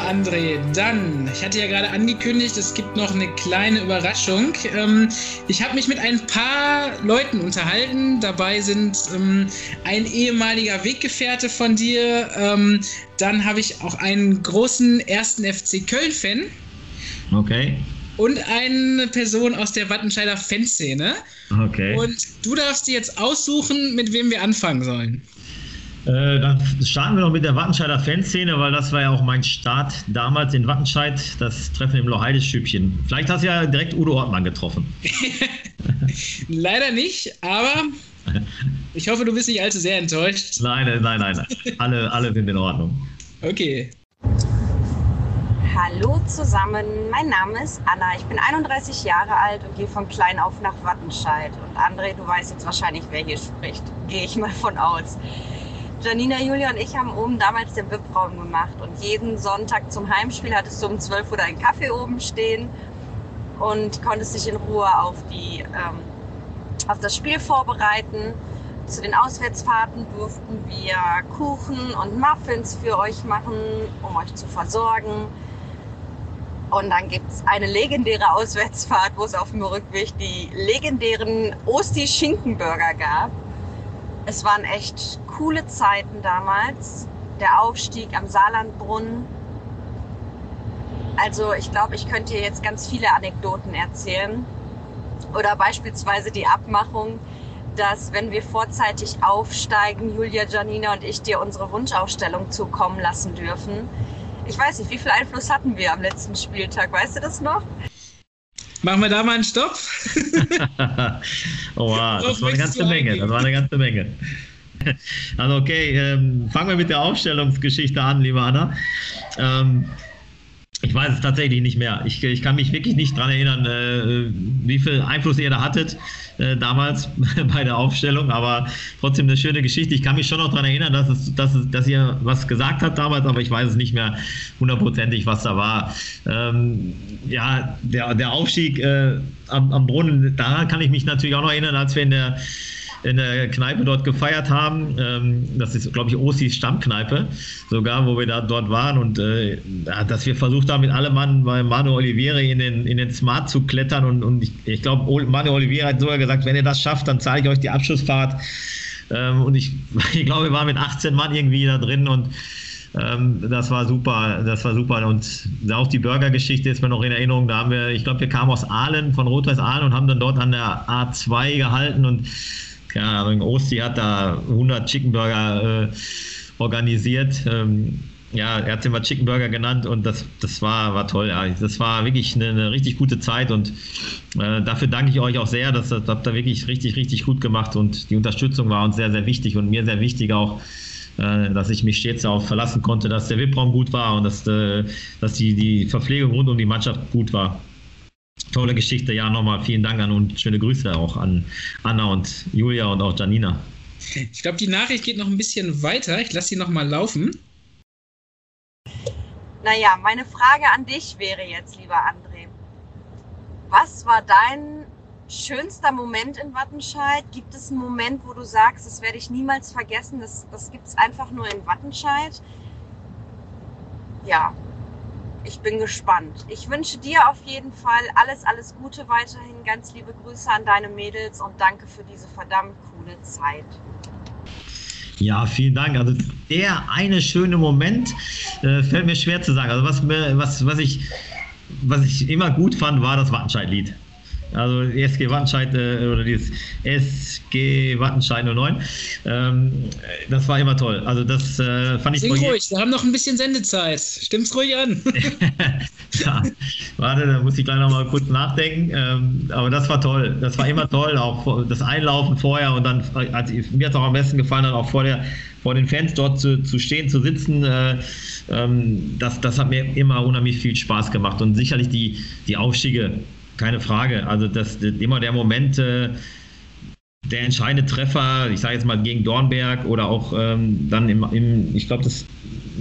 André, dann, ich hatte ja gerade angekündigt, es gibt noch eine kleine Überraschung. Ähm, ich habe mich mit ein paar Leuten unterhalten. Dabei sind ähm, ein ehemaliger Weggefährte von dir. Ähm, dann habe ich auch einen großen ersten FC Köln-Fan. Okay. Und eine Person aus der Wattenscheider Fanszene. Okay. Und du darfst dir jetzt aussuchen, mit wem wir anfangen sollen. Äh, dann starten wir noch mit der Wattenscheider Fanszene, weil das war ja auch mein Start damals in Wattenscheid, das Treffen im Loheide-Stübchen. Vielleicht hast du ja direkt Udo Ortmann getroffen. Leider nicht, aber ich hoffe, du bist nicht allzu sehr enttäuscht. Nein, nein, nein, nein. Alle, alle sind in Ordnung. Okay. Hallo zusammen, mein Name ist Anna. Ich bin 31 Jahre alt und gehe von klein auf nach Wattenscheid. Und André, du weißt jetzt wahrscheinlich, wer hier spricht. Gehe ich mal von aus. Janina, Julia und ich haben oben damals den VIP-Raum gemacht und jeden Sonntag zum Heimspiel hattest du um 12 Uhr deinen Kaffee oben stehen und konntest dich in Ruhe auf, die, ähm, auf das Spiel vorbereiten. Zu den Auswärtsfahrten durften wir Kuchen und Muffins für euch machen, um euch zu versorgen. Und dann gibt es eine legendäre Auswärtsfahrt, wo es auf dem Rückweg die legendären Osti-Schinkenburger gab. Es waren echt coole Zeiten damals. Der Aufstieg am Saarlandbrunnen. Also ich glaube, ich könnte hier jetzt ganz viele Anekdoten erzählen. Oder beispielsweise die Abmachung, dass wenn wir vorzeitig aufsteigen, Julia, Janina und ich dir unsere Wunschausstellung zukommen lassen dürfen. Ich weiß nicht, wie viel Einfluss hatten wir am letzten Spieltag? Weißt du das noch? Machen wir da mal einen Stopp? oh, wow, das war eine ganze Menge. Das war eine ganze Menge. Also okay, ähm, fangen wir mit der Aufstellungsgeschichte an, liebe Anna. Ähm, Ich weiß es tatsächlich nicht mehr. Ich, ich kann mich wirklich nicht daran erinnern, äh, wie viel Einfluss ihr da hattet äh, damals bei der Aufstellung, aber trotzdem eine schöne Geschichte. Ich kann mich schon noch daran erinnern, dass, es, dass, es, dass ihr was gesagt habt damals, aber ich weiß es nicht mehr hundertprozentig, was da war. Ähm, ja, der, der Aufstieg äh, am, am Brunnen, daran kann ich mich natürlich auch noch erinnern, als wir in der in der Kneipe dort gefeiert haben. Ähm, das ist, glaube ich, Osis Stammkneipe, sogar, wo wir da dort waren. Und äh, dass wir versucht haben, mit allem Mann bei Manu Olivieri in den, in den Smart zu klettern. Und, und ich, ich glaube, Manu Olivieri hat sogar gesagt, wenn ihr das schafft, dann zahle ich euch die Abschlussfahrt. Ähm, und ich, ich glaube, wir waren mit 18 Mann irgendwie da drin und ähm, das war super, das war super. Und auch die Burger-Geschichte ist mir noch in Erinnerung. Da haben wir, ich glaube, wir kamen aus Aalen, von Rot-Weiß Aalen und haben dann dort an der A2 gehalten und keine Ahnung, Osti hat da 100 Chickenburger äh, organisiert. Ähm, ja, er hat sie mal Chickenburger genannt und das, das war, war toll. Ja. Das war wirklich eine, eine richtig gute Zeit und äh, dafür danke ich euch auch sehr. Das, das habt ihr wirklich richtig, richtig gut gemacht und die Unterstützung war uns sehr, sehr wichtig und mir sehr wichtig auch, äh, dass ich mich stets darauf verlassen konnte, dass der VIP-Raum gut war und dass, äh, dass die, die Verpflegung rund um die Mannschaft gut war tolle Geschichte. Ja, nochmal vielen Dank an und schöne Grüße auch an Anna und Julia und auch Janina. Ich glaube, die Nachricht geht noch ein bisschen weiter. Ich lasse sie nochmal laufen. Naja, meine Frage an dich wäre jetzt, lieber André. Was war dein schönster Moment in Wattenscheid? Gibt es einen Moment, wo du sagst, das werde ich niemals vergessen, das, das gibt es einfach nur in Wattenscheid? Ja, ich bin gespannt. Ich wünsche dir auf jeden Fall alles, alles Gute weiterhin. Ganz liebe Grüße an deine Mädels und danke für diese verdammt coole Zeit. Ja, vielen Dank. Also der eine schöne Moment äh, fällt mir schwer zu sagen. Also was, was, was, ich, was ich immer gut fand, war das Wattenscheid-Lied. Also SG Wattenscheid äh, oder dieses SG Wattenscheid 09. Ähm, das war immer toll. Also das äh, fand ich Sing ruhig, wir haben noch ein bisschen Sendezeit. Stimmt's ruhig an. ja, warte, da muss ich gleich noch mal kurz nachdenken. Ähm, aber das war toll. Das war immer toll. Auch das Einlaufen vorher und dann, also, mir hat es auch am besten gefallen, dann auch vor der vor den Fans dort zu, zu stehen, zu sitzen, äh, ähm, das, das hat mir immer unheimlich viel Spaß gemacht. Und sicherlich die, die Aufstiege keine Frage. Also das, das immer der Moment, äh, der entscheidende Treffer, ich sage jetzt mal gegen Dornberg oder auch ähm, dann im, im ich glaube, das,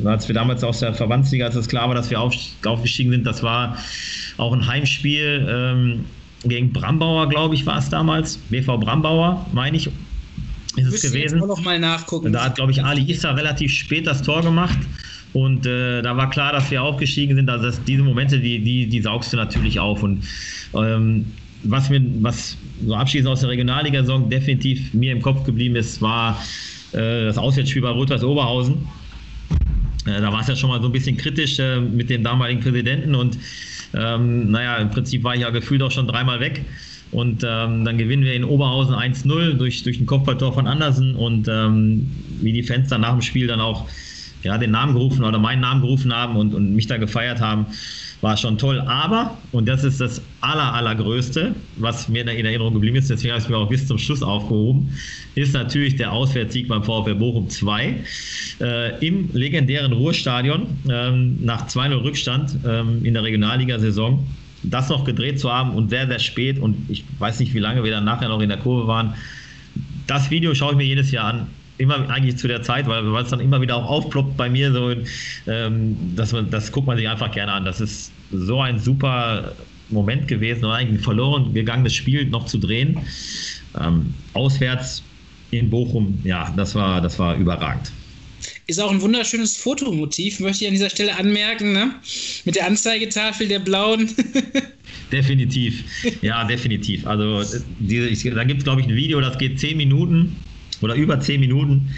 als wir damals aus der Verbandsliga, als es klar war, dass wir auf, aufgestiegen sind, das war auch ein Heimspiel ähm, gegen Brambauer, glaube ich, war es damals. BV Brambauer, meine ich, ist es gewesen. Jetzt noch mal nachgucken. Da hat, glaube ich, Ali Issa relativ spät das Tor gemacht. Und äh, da war klar, dass wir aufgestiegen sind. Also das, diese Momente, die, die, die saugst du natürlich auf. Und ähm, was mir, was so abschließend aus der Regionalliga-Saison definitiv mir im Kopf geblieben ist, war äh, das Auswärtsspiel bei Rot-Weiß Oberhausen. Äh, da war es ja schon mal so ein bisschen kritisch äh, mit dem damaligen Präsidenten und ähm, naja, im Prinzip war ich ja gefühlt auch schon dreimal weg. Und ähm, dann gewinnen wir in Oberhausen 1-0 durch, durch ein Kopfballtor von Andersen und ähm, wie die Fans dann nach dem Spiel dann auch ja, den Namen gerufen oder meinen Namen gerufen haben und, und mich da gefeiert haben, war schon toll. Aber, und das ist das aller, allergrößte, was mir in Erinnerung geblieben ist, deswegen habe ich es mir auch bis zum Schluss aufgehoben, ist natürlich der Auswärtssieg beim VfB Bochum 2 äh, im legendären Ruhrstadion ähm, nach 2-0 Rückstand ähm, in der Regionalliga-Saison. Das noch gedreht zu haben und sehr, sehr spät und ich weiß nicht, wie lange wir dann nachher noch in der Kurve waren. Das Video schaue ich mir jedes Jahr an immer eigentlich zu der Zeit, weil, es dann immer wieder auch aufploppt bei mir, so, ähm, dass man, das guckt man sich einfach gerne an. Das ist so ein super Moment gewesen und eigentlich ein verloren gegangenes Spiel noch zu drehen. Ähm, auswärts in Bochum, ja, das war, das war überragend. Ist auch ein wunderschönes Fotomotiv, möchte ich an dieser Stelle anmerken, ne? Mit der Anzeigetafel der blauen. definitiv, ja, definitiv. Also diese, ich, da gibt es, glaube ich, ein Video, das geht zehn Minuten oder über zehn Minuten.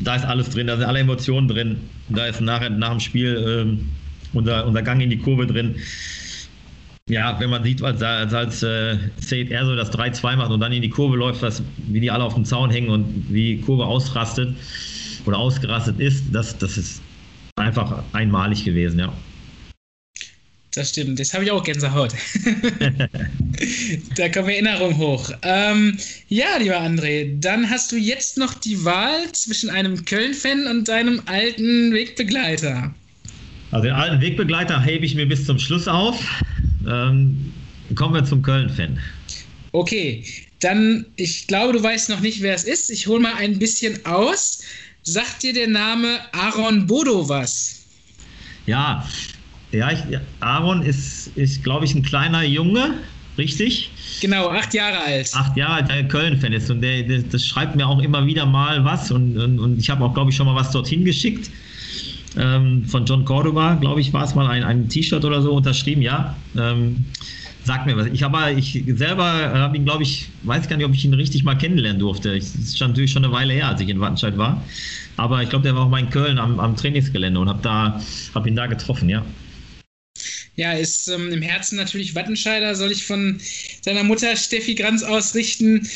Da ist alles drin, da sind alle Emotionen drin. Da ist nachher, nach dem Spiel ähm, unser, unser Gang in die Kurve drin. Ja, wenn man sieht, als, als, als äh, er so das 3-2 macht und dann in die Kurve läuft, was, wie die alle auf dem Zaun hängen und wie die Kurve ausrastet oder ausgerastet ist, das, das ist einfach einmalig gewesen, ja. Das stimmt, das habe ich auch Gänsehaut. da kommen Erinnerungen hoch. Ähm, ja, lieber André, dann hast du jetzt noch die Wahl zwischen einem Köln-Fan und deinem alten Wegbegleiter. Also den alten Wegbegleiter hebe ich mir bis zum Schluss auf. Ähm, kommen wir zum Köln-Fan. Okay, dann, ich glaube, du weißt noch nicht, wer es ist. Ich hole mal ein bisschen aus. Sagt dir der Name Aaron Bodo was? Ja, ja ich, Aaron ist, ist glaube ich, ein kleiner Junge, richtig? Genau, acht Jahre alt. Acht Jahre alt, der Köln-Fan ist. Und der, der, das schreibt mir auch immer wieder mal was. Und, und, und ich habe auch, glaube ich, schon mal was dorthin geschickt. Ähm, von John Cordoba, glaube ich, war es mal ein, ein T-Shirt oder so unterschrieben, ja. Ähm, sag mir was. Ich aber, ich selber habe ihn, glaube ich, weiß gar nicht, ob ich ihn richtig mal kennenlernen durfte. Es ist natürlich schon eine Weile her, als ich in Wattenscheid war. Aber ich glaube, der war auch mal in Köln am, am Trainingsgelände und habe da, habe ihn da getroffen, ja. Ja, ist ähm, im Herzen natürlich Wattenscheider, soll ich von seiner Mutter Steffi Granz ausrichten.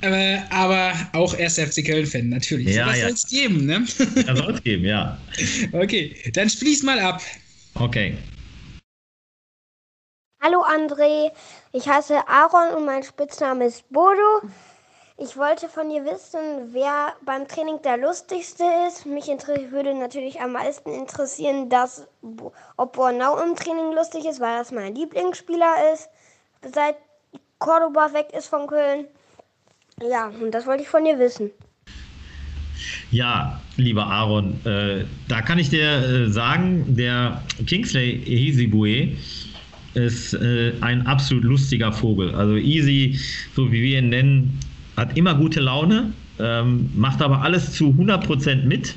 Äh, aber auch erst FC Köln-Fan, natürlich. Ja, das ja. soll es geben, ne? Das soll es geben, ja. Okay, dann spiel's mal ab. Okay. Hallo André, ich heiße Aaron und mein Spitzname ist Bodo. Ich wollte von dir wissen, wer beim Training der lustigste ist. Mich würde natürlich am meisten interessieren, dass, ob Bornau im Training lustig ist, weil das mein Lieblingsspieler ist, seit Cordoba weg ist von Köln. Ja, und das wollte ich von dir wissen. Ja, lieber Aaron, äh, da kann ich dir äh, sagen, der Kingsley Ehizibue ist äh, ein absolut lustiger Vogel. Also Easy, so wie wir ihn nennen, hat immer gute Laune, ähm, macht aber alles zu 100% mit,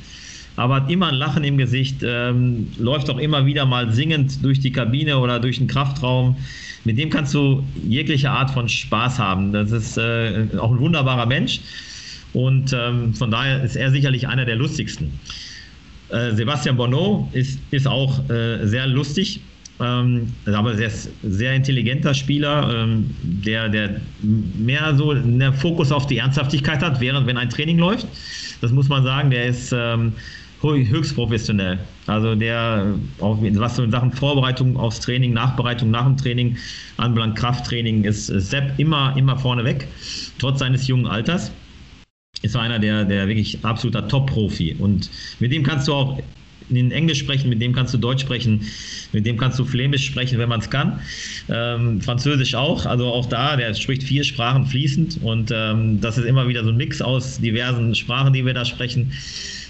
aber hat immer ein Lachen im Gesicht, ähm, läuft auch immer wieder mal singend durch die Kabine oder durch den Kraftraum. Mit dem kannst du jegliche Art von Spaß haben. Das ist äh, auch ein wunderbarer Mensch und ähm, von daher ist er sicherlich einer der lustigsten. Äh, Sebastian Bonneau ist, ist auch äh, sehr lustig, ähm, aber sehr, sehr intelligenter Spieler, ähm, der, der mehr so einen Fokus auf die Ernsthaftigkeit hat, während wenn ein Training läuft. Das muss man sagen, der ist ähm, höchst professionell. Also der, auch was so in Sachen Vorbereitung aufs Training, Nachbereitung nach dem Training anbelangt, Krafttraining, ist Sepp immer, immer vorne trotz seines jungen Alters. Ist einer der, der wirklich absoluter Top-Profi. Und mit dem kannst du auch in Englisch sprechen, mit dem kannst du Deutsch sprechen, mit dem kannst du Flämisch sprechen, wenn man es kann. Ähm, Französisch auch, also auch da, der spricht vier Sprachen fließend und ähm, das ist immer wieder so ein Mix aus diversen Sprachen, die wir da sprechen.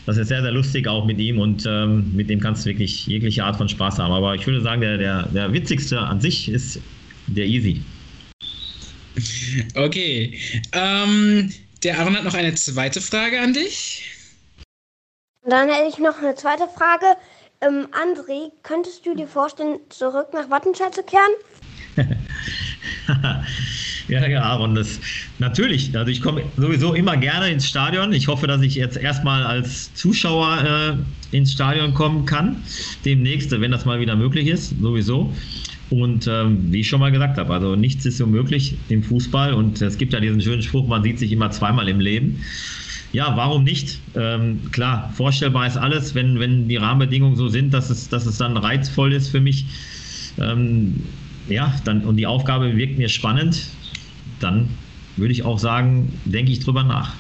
Das ist sehr, sehr lustig auch mit ihm und ähm, mit dem kannst du wirklich jegliche Art von Spaß haben. Aber ich würde sagen, der, der, der witzigste an sich ist der Easy. Okay. Ähm, der Aaron hat noch eine zweite Frage an dich. Dann hätte ich noch eine zweite Frage. Ähm, André, könntest du dir vorstellen, zurück nach Wattenscheid zu kehren? ja, ja, Aaron, das natürlich. Also ich komme sowieso immer gerne ins Stadion. Ich hoffe, dass ich jetzt erstmal als Zuschauer äh, ins Stadion kommen kann. Demnächst, wenn das mal wieder möglich ist, sowieso. Und ähm, wie ich schon mal gesagt habe, also nichts ist unmöglich im Fußball. Und es gibt ja diesen schönen Spruch, man sieht sich immer zweimal im Leben. Ja, warum nicht? Ähm, klar, vorstellbar ist alles, wenn, wenn die Rahmenbedingungen so sind, dass es, dass es dann reizvoll ist für mich. Ähm, ja, dann, und die Aufgabe wirkt mir spannend, dann würde ich auch sagen, denke ich drüber nach.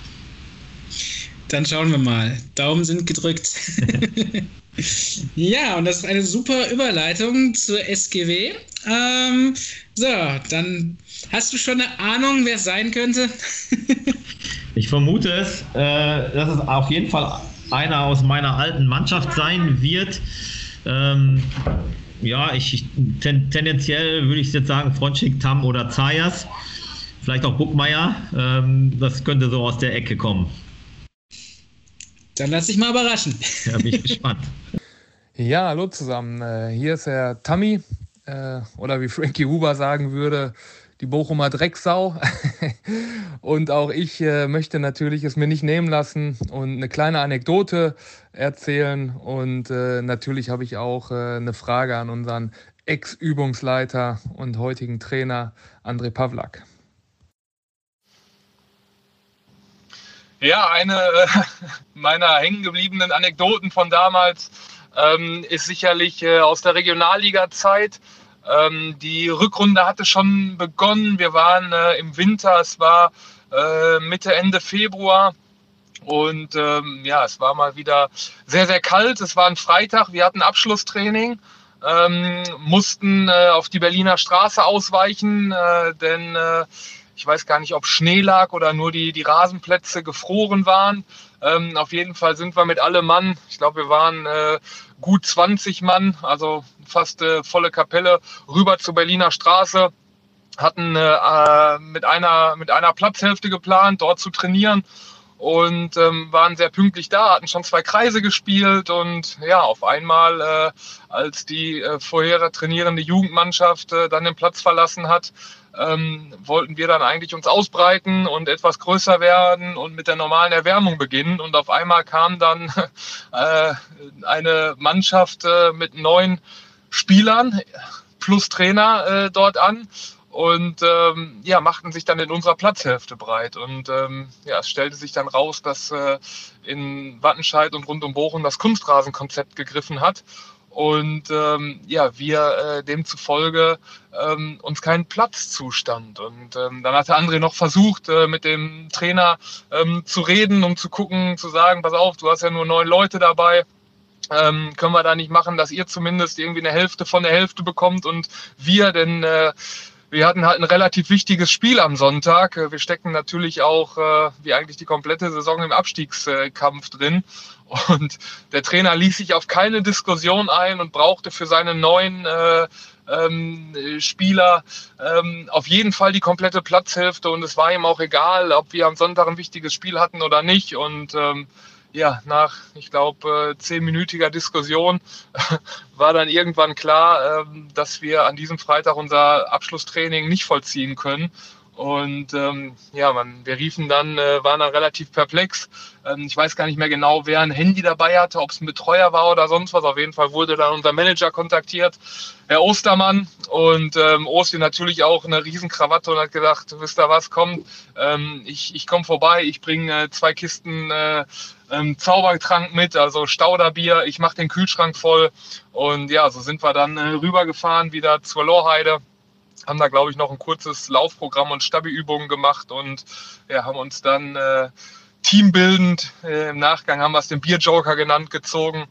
Dann schauen wir mal. Daumen sind gedrückt. ja, und das ist eine super Überleitung zur SGW. Ähm, so, dann hast du schon eine Ahnung, wer es sein könnte? Ich vermute es, äh, dass es auf jeden Fall einer aus meiner alten Mannschaft sein wird. Ähm, ja, ich ten, tendenziell würde ich jetzt sagen Fronschik, Tam oder Zayas. Vielleicht auch Buckmeier. Ähm, das könnte so aus der Ecke kommen. Dann lass dich mal überraschen. Ja, bin ich gespannt. Ja, hallo zusammen. Äh, hier ist der Tammy äh, oder wie Frankie Huber sagen würde, die Bochumer Drecksau. und auch ich äh, möchte natürlich es mir nicht nehmen lassen und eine kleine Anekdote erzählen. Und äh, natürlich habe ich auch äh, eine Frage an unseren Ex-Übungsleiter und heutigen Trainer André Pavlak. Ja, eine äh, meiner hängengebliebenen Anekdoten von damals ähm, ist sicherlich äh, aus der Regionalliga-Zeit. Ähm, die Rückrunde hatte schon begonnen. Wir waren äh, im Winter, es war äh, Mitte, Ende Februar. Und ähm, ja, es war mal wieder sehr, sehr kalt. Es war ein Freitag. Wir hatten Abschlusstraining, ähm, mussten äh, auf die Berliner Straße ausweichen, äh, denn äh, ich weiß gar nicht, ob Schnee lag oder nur die, die Rasenplätze gefroren waren. Ähm, auf jeden Fall sind wir mit allem Mann, ich glaube, wir waren äh, gut 20 Mann, also fast äh, volle Kapelle, rüber zur Berliner Straße. Hatten äh, mit, einer, mit einer Platzhälfte geplant, dort zu trainieren. Und ähm, waren sehr pünktlich da, hatten schon zwei Kreise gespielt und ja, auf einmal, äh, als die äh, vorher trainierende Jugendmannschaft äh, dann den Platz verlassen hat, ähm, wollten wir dann eigentlich uns ausbreiten und etwas größer werden und mit der normalen Erwärmung beginnen. Und auf einmal kam dann äh, eine Mannschaft äh, mit neun Spielern plus Trainer äh, dort an und ähm, ja, machten sich dann in unserer Platzhälfte breit. Und ähm, ja, es stellte sich dann raus, dass äh, in Wattenscheid und rund um Bochum das Kunstrasenkonzept gegriffen hat. Und ähm, ja, wir äh, demzufolge ähm, uns keinen Platz zustand. Und ähm, dann hatte André noch versucht, äh, mit dem Trainer ähm, zu reden, um zu gucken, zu sagen, pass auf, du hast ja nur neun Leute dabei. Ähm, können wir da nicht machen, dass ihr zumindest irgendwie eine Hälfte von der Hälfte bekommt und wir, denn äh, wir hatten halt ein relativ wichtiges Spiel am Sonntag. Wir stecken natürlich auch, äh, wie eigentlich die komplette Saison, im Abstiegskampf drin. Und der Trainer ließ sich auf keine Diskussion ein und brauchte für seine neuen äh, ähm, Spieler ähm, auf jeden Fall die komplette Platzhälfte. Und es war ihm auch egal, ob wir am Sonntag ein wichtiges Spiel hatten oder nicht. Und ähm, ja, nach, ich glaube, äh, zehnminütiger Diskussion war dann irgendwann klar, ähm, dass wir an diesem Freitag unser Abschlusstraining nicht vollziehen können. Und ähm, ja, man, wir riefen dann, äh, waren dann relativ perplex. Ähm, ich weiß gar nicht mehr genau, wer ein Handy dabei hatte, ob es ein Betreuer war oder sonst was. Auf jeden Fall wurde dann unser Manager kontaktiert, Herr Ostermann. Und ähm, Osti natürlich auch eine Riesenkrawatte und hat gedacht, wisst ihr was, kommt, ähm, ich, ich komme vorbei, ich bringe äh, zwei Kisten äh, ähm, Zaubertrank mit, also Stauderbier, ich mache den Kühlschrank voll. Und ja, so sind wir dann äh, rübergefahren wieder zur Lorheide haben da, glaube ich, noch ein kurzes Laufprogramm und Stabi-Übungen gemacht und ja, haben uns dann äh, teambildend äh, im Nachgang haben wir es den Bierjoker genannt gezogen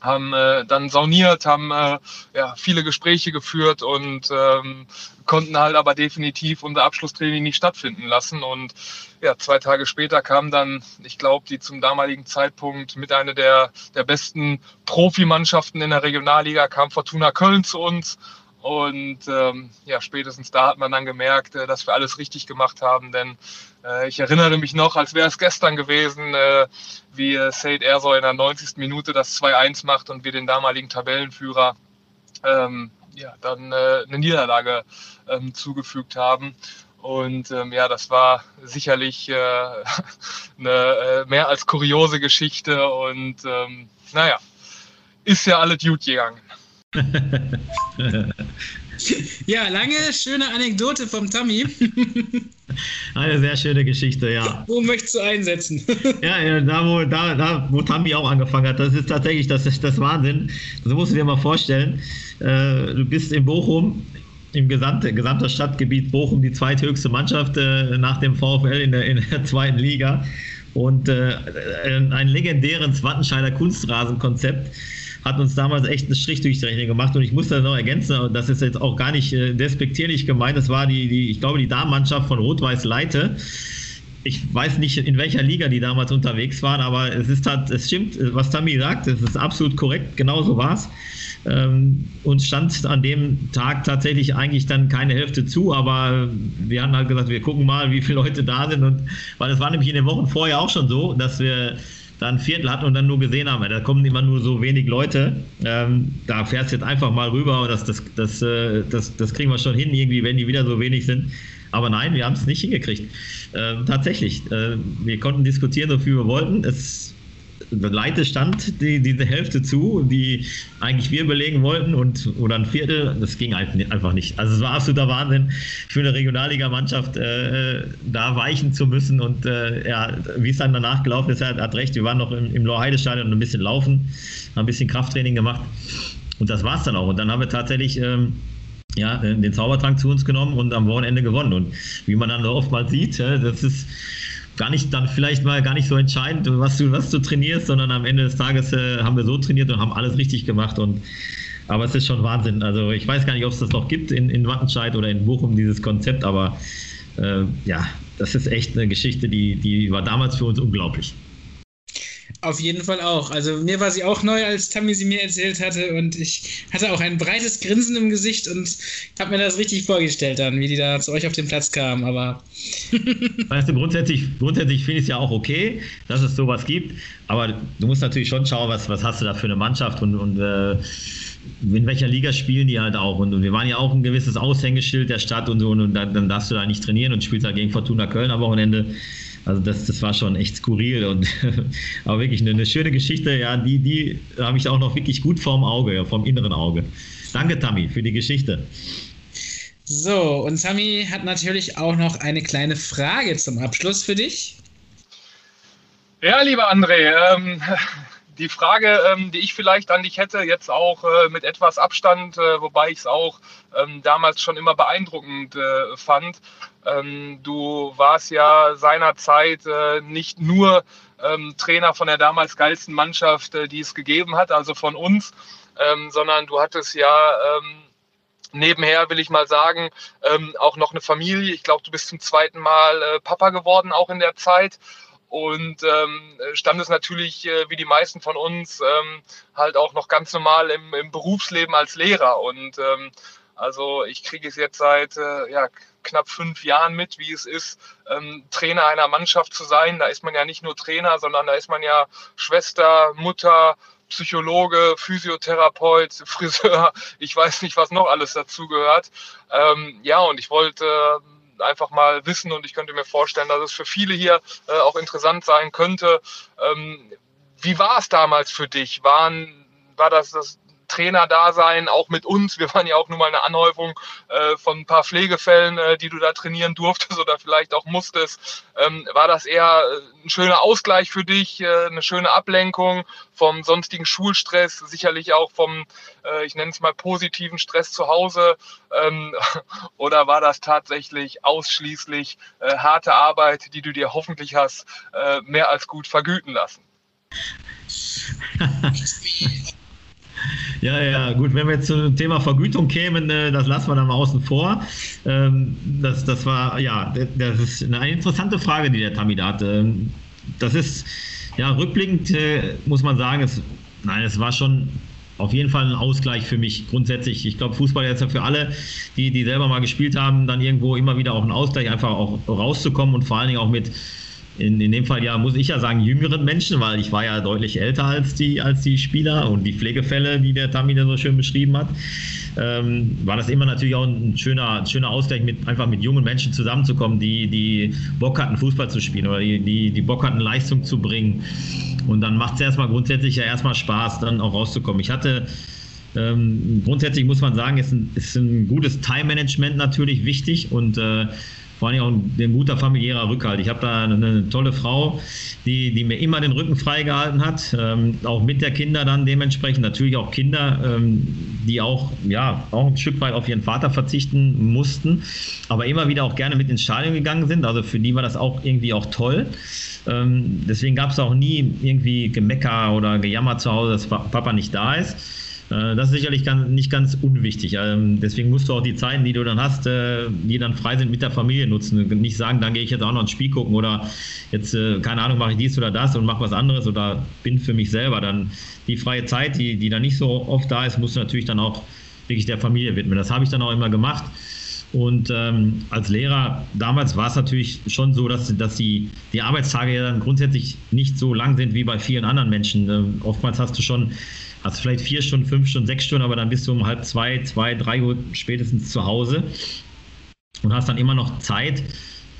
haben äh, dann sauniert, haben äh, ja, viele Gespräche geführt und ähm, konnten halt aber definitiv unser Abschlusstraining nicht stattfinden lassen. Und ja, zwei Tage später kam dann, ich glaube, die zum damaligen Zeitpunkt mit einer der, der besten Profimannschaften in der Regionalliga kam Fortuna Köln zu uns und ähm, ja, spätestens da hat man dann gemerkt, äh, dass wir alles richtig gemacht haben, denn äh, ich erinnere mich noch, als wäre es gestern gewesen, äh, wie äh, Said Erso in der 90. Minute das 2-1 macht und wir den damaligen Tabellenführer ähm, ja, dann äh, eine Niederlage ähm, zugefügt haben. Und ähm, ja, das war sicherlich äh, eine äh, mehr als kuriose Geschichte und ähm, naja, ist ja alles gut gegangen. ja, lange, schöne Anekdote vom Tammy. Eine sehr schöne Geschichte, ja. Wo möchtest du einsetzen? ja, da wo, da, da, wo Tammy auch angefangen hat, das ist tatsächlich das, das Wahnsinn. Das musst du dir mal vorstellen. Äh, du bist in Bochum, im gesamten gesamten Stadtgebiet Bochum die zweithöchste Mannschaft äh, nach dem VfL in der, in der zweiten Liga und äh, ein legendäres Wattenscheider Kunstrasenkonzept hat uns damals echt einen Strich durch die Rechnung gemacht. Und ich muss das noch ergänzen, das ist jetzt auch gar nicht äh, despektierlich gemeint, das war die, die ich glaube, die Damenmannschaft von Rot-Weiß Leite. Ich weiß nicht, in welcher Liga die damals unterwegs waren, aber es ist halt, es stimmt, was Tammy sagt, es ist absolut korrekt, genau so war es. Ähm, uns stand an dem Tag tatsächlich eigentlich dann keine Hälfte zu, aber wir haben halt gesagt, wir gucken mal, wie viele Leute da sind. Und weil es war nämlich in den Wochen vorher auch schon so, dass wir da ein Viertel hatten und dann nur gesehen haben, da kommen immer nur so wenig Leute. Ähm, da fährst du jetzt einfach mal rüber und das, das, das, äh, das, das kriegen wir schon hin, irgendwie, wenn die wieder so wenig sind. Aber nein, wir haben es nicht hingekriegt. Ähm, tatsächlich, äh, wir konnten diskutieren, so viel wir wollten. Es Leite stand die, diese Hälfte zu, die eigentlich wir belegen wollten und oder ein Viertel, das ging einfach nicht. Also es war absoluter Wahnsinn für eine Regionalligamannschaft, äh, da weichen zu müssen und äh, ja, wie es dann danach gelaufen ist, er hat, recht, wir waren noch im, im Lorheide-Stadion und ein bisschen laufen, haben ein bisschen Krafttraining gemacht und das war es dann auch. Und dann haben wir tatsächlich ähm, ja, den Zaubertrank zu uns genommen und am Wochenende gewonnen. Und wie man dann oftmals sieht, das ist gar nicht dann vielleicht mal gar nicht so entscheidend, was du, was du trainierst, sondern am Ende des Tages äh, haben wir so trainiert und haben alles richtig gemacht und aber es ist schon Wahnsinn. Also ich weiß gar nicht, ob es das noch gibt in, in Wattenscheid oder in Bochum, dieses Konzept, aber äh, ja, das ist echt eine Geschichte, die, die war damals für uns unglaublich. Auf jeden Fall auch. Also mir war sie auch neu, als Tammy sie mir erzählt hatte und ich hatte auch ein breites Grinsen im Gesicht und habe mir das richtig vorgestellt dann, wie die da zu euch auf den Platz kamen. Aber weißt du, grundsätzlich, grundsätzlich finde ich es ja auch okay, dass es sowas gibt, aber du musst natürlich schon schauen, was, was hast du da für eine Mannschaft und, und äh, in welcher Liga spielen die halt auch. Und, wir waren ja auch ein gewisses Aushängeschild der Stadt und so und, und dann, dann darfst du da nicht trainieren und spielst halt gegen Fortuna Köln am Wochenende. Also das, das war schon echt skurril und aber wirklich eine, eine, schöne Geschichte. Ja, die, die habe ich auch noch wirklich gut vorm Auge, ja, vom inneren Auge. Danke, Tammy, für die Geschichte. So, und Tammy hat natürlich auch noch eine kleine Frage zum Abschluss für dich. Ja, lieber André, ähm, die Frage, ähm, die ich vielleicht an dich hätte, jetzt auch äh, mit etwas Abstand, äh, wobei ich es auch ähm, damals schon immer beeindruckend äh, fand. Ähm, du warst ja seinerzeit äh, nicht nur ähm, Trainer von der damals geilsten Mannschaft, äh, die es gegeben hat, also von uns, ähm, sondern du hattest ja ähm, nebenher, will ich mal sagen, auch noch eine Familie. Ich glaube, du bist zum zweiten Mal äh, Papa geworden, auch in der Zeit und ähm, stand es natürlich, äh, wie die meisten von uns, ähm, halt auch noch ganz normal im, im Berufsleben als Lehrer. Und ähm, also ich kriege es jetzt seit äh, ja, knapp fünf Jahren mit, wie es ist, ähm, Trainer einer Mannschaft zu sein. Da ist man ja nicht nur Trainer, sondern da ist man ja Schwester, Mutter, Psychologe, Physiotherapeut, Friseur, ich weiß nicht, was noch alles dazugehört. Ähm, ja, und ich wollte einfach mal wissen und ich könnte mir vorstellen, dass es für viele hier äh, auch interessant sein könnte. Ähm, wie war es damals für dich? Waren, war das das Trainerdasein auch mit uns. Wir waren ja auch nur mal eine Anhäufung äh, von ein paar Pflegefällen, äh, die du da trainieren durftest oder vielleicht auch musstest. Ähm, war das eher äh, ein schöner Ausgleich für dich, äh, eine schöne Ablenkung vom sonstigen Schulstress, sicherlich auch vom, äh, ich nenne es mal, positiven Stress zu Hause? Ähm, oder war das tatsächlich ausschließlich äh, harte Arbeit, die du dir hoffentlich hast mehr als gut vergüten lassen? Ja, ja, gut, wenn wir jetzt zum Thema Vergütung kämen, äh, das lassen wir dann mal außen vor. Ähm, das, das war, ja, das ist eine interessante Frage, die der Tammy da hatte. Ähm, das ist, ja, rückblickend äh, muss man sagen, es, nein, es war schon auf jeden Fall ein Ausgleich für mich grundsätzlich. Ich glaube, Fußball ist ja für alle, die, die selber mal gespielt haben, dann irgendwo immer wieder auch ein Ausgleich, einfach auch rauszukommen und vor allen Dingen auch mit in, in dem Fall ja, muss ich ja sagen, jüngeren Menschen, weil ich war ja deutlich älter als die, als die Spieler und die Pflegefälle, die der Tammy da so schön beschrieben hat, ähm, war das immer natürlich auch ein schöner, schöner Ausgleich, mit, einfach mit jungen Menschen zusammenzukommen, die, die Bock hatten, Fußball zu spielen oder die, die, die Bock hatten, Leistung zu bringen. Und dann macht es erstmal grundsätzlich ja erstmal Spaß, dann auch rauszukommen. Ich hatte ähm, grundsätzlich muss man sagen, ist ein, ist ein gutes Time-Management natürlich wichtig und äh, vor allem auch ein, ein guter familiärer Rückhalt. Ich habe da eine, eine, tolle Frau, die, die mir immer den Rücken freigehalten hat, ähm, auch mit der Kinder dann dementsprechend. Natürlich auch Kinder, ähm, die auch, ja, auch ein Stück weit auf ihren Vater verzichten mussten, aber immer wieder auch gerne mit ins Stadion gegangen sind. Also für die war das auch irgendwie auch toll. Ähm, deswegen gab es auch nie irgendwie Gemecker oder Gejammer zu Hause, dass Papa nicht da ist. Äh, das ist sicherlich nicht ganz unwichtig. Ähm, deswegen musst du auch die Zeiten, die du dann hast, äh, die dann frei sind, mit der Familie nutzen. Nicht sagen, dann gehe ich jetzt auch noch ein Spiel gucken oder jetzt, äh, keine Ahnung, mache ich dies oder das und mache was anderes oder bin für mich selber. Dann die freie Zeit, die, die dann nicht so oft da ist, musst du natürlich dann auch wirklich der Familie widmen. Das habe ich dann auch immer gemacht. Und ähm, als Lehrer damals war es natürlich schon so, dass, dass die, die Arbeitstage ja dann grundsätzlich nicht so lang sind wie bei vielen anderen Menschen. Ähm, oftmals hast du schon hast vielleicht vier Stunden, fünf Stunden, sechs Stunden, aber dann bist du um halb zwei, zwei, drei Uhr spätestens zu Hause und hast dann immer noch Zeit,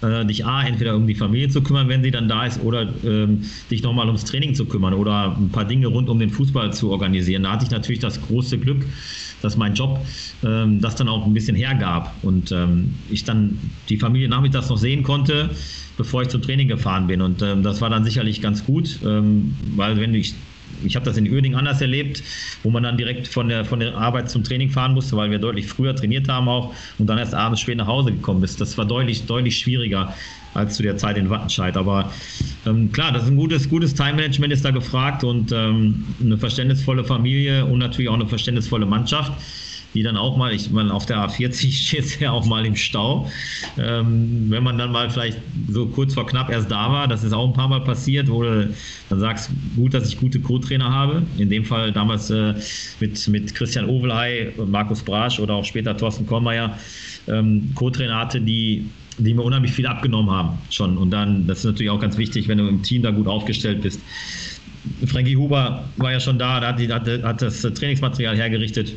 äh, dich A, entweder um die Familie zu kümmern, wenn sie dann da ist, oder ähm, dich nochmal ums Training zu kümmern oder ein paar Dinge rund um den Fußball zu organisieren. Da hatte ich natürlich das große Glück, dass mein Job ähm, das dann auch ein bisschen hergab und ähm, ich dann die Familie nachmittags noch sehen konnte, bevor ich zum Training gefahren bin. Und ähm, das war dann sicherlich ganz gut, ähm, weil wenn ich ich habe das in Uerding anders erlebt, wo man dann direkt von der, von der Arbeit zum Training fahren musste, weil wir deutlich früher trainiert haben auch und dann erst abends spät nach Hause gekommen ist. Das war deutlich, deutlich schwieriger. als zu der Zeit in Wattenscheid. Aber ähm, klar, das ist ein gutes, gutes Time-Management ist da gefragt und ähm, eine verständnisvolle Familie und natürlich auch eine verständnisvolle Mannschaft die dann auch mal, ich meine, auf der A40 steht es ja auch mal im Stau. Ähm, wenn man dann mal vielleicht so kurz vor knapp erst da war, das ist auch ein paar Mal passiert, wo du dann sagst, gut, dass ich gute Co-Trainer habe. In dem Fall damals äh, mit, mit Christian Ovelhey Markus Brasch oder auch später Thorsten Kollmeier ähm, Co-Trainer hatte, die die mir unheimlich viel abgenommen haben schon. Und dann, das ist natürlich auch ganz wichtig, wenn du im Team da gut aufgestellt bist. Frankie Huber war ja schon da, hat, hat, hat das Trainingsmaterial hergerichtet.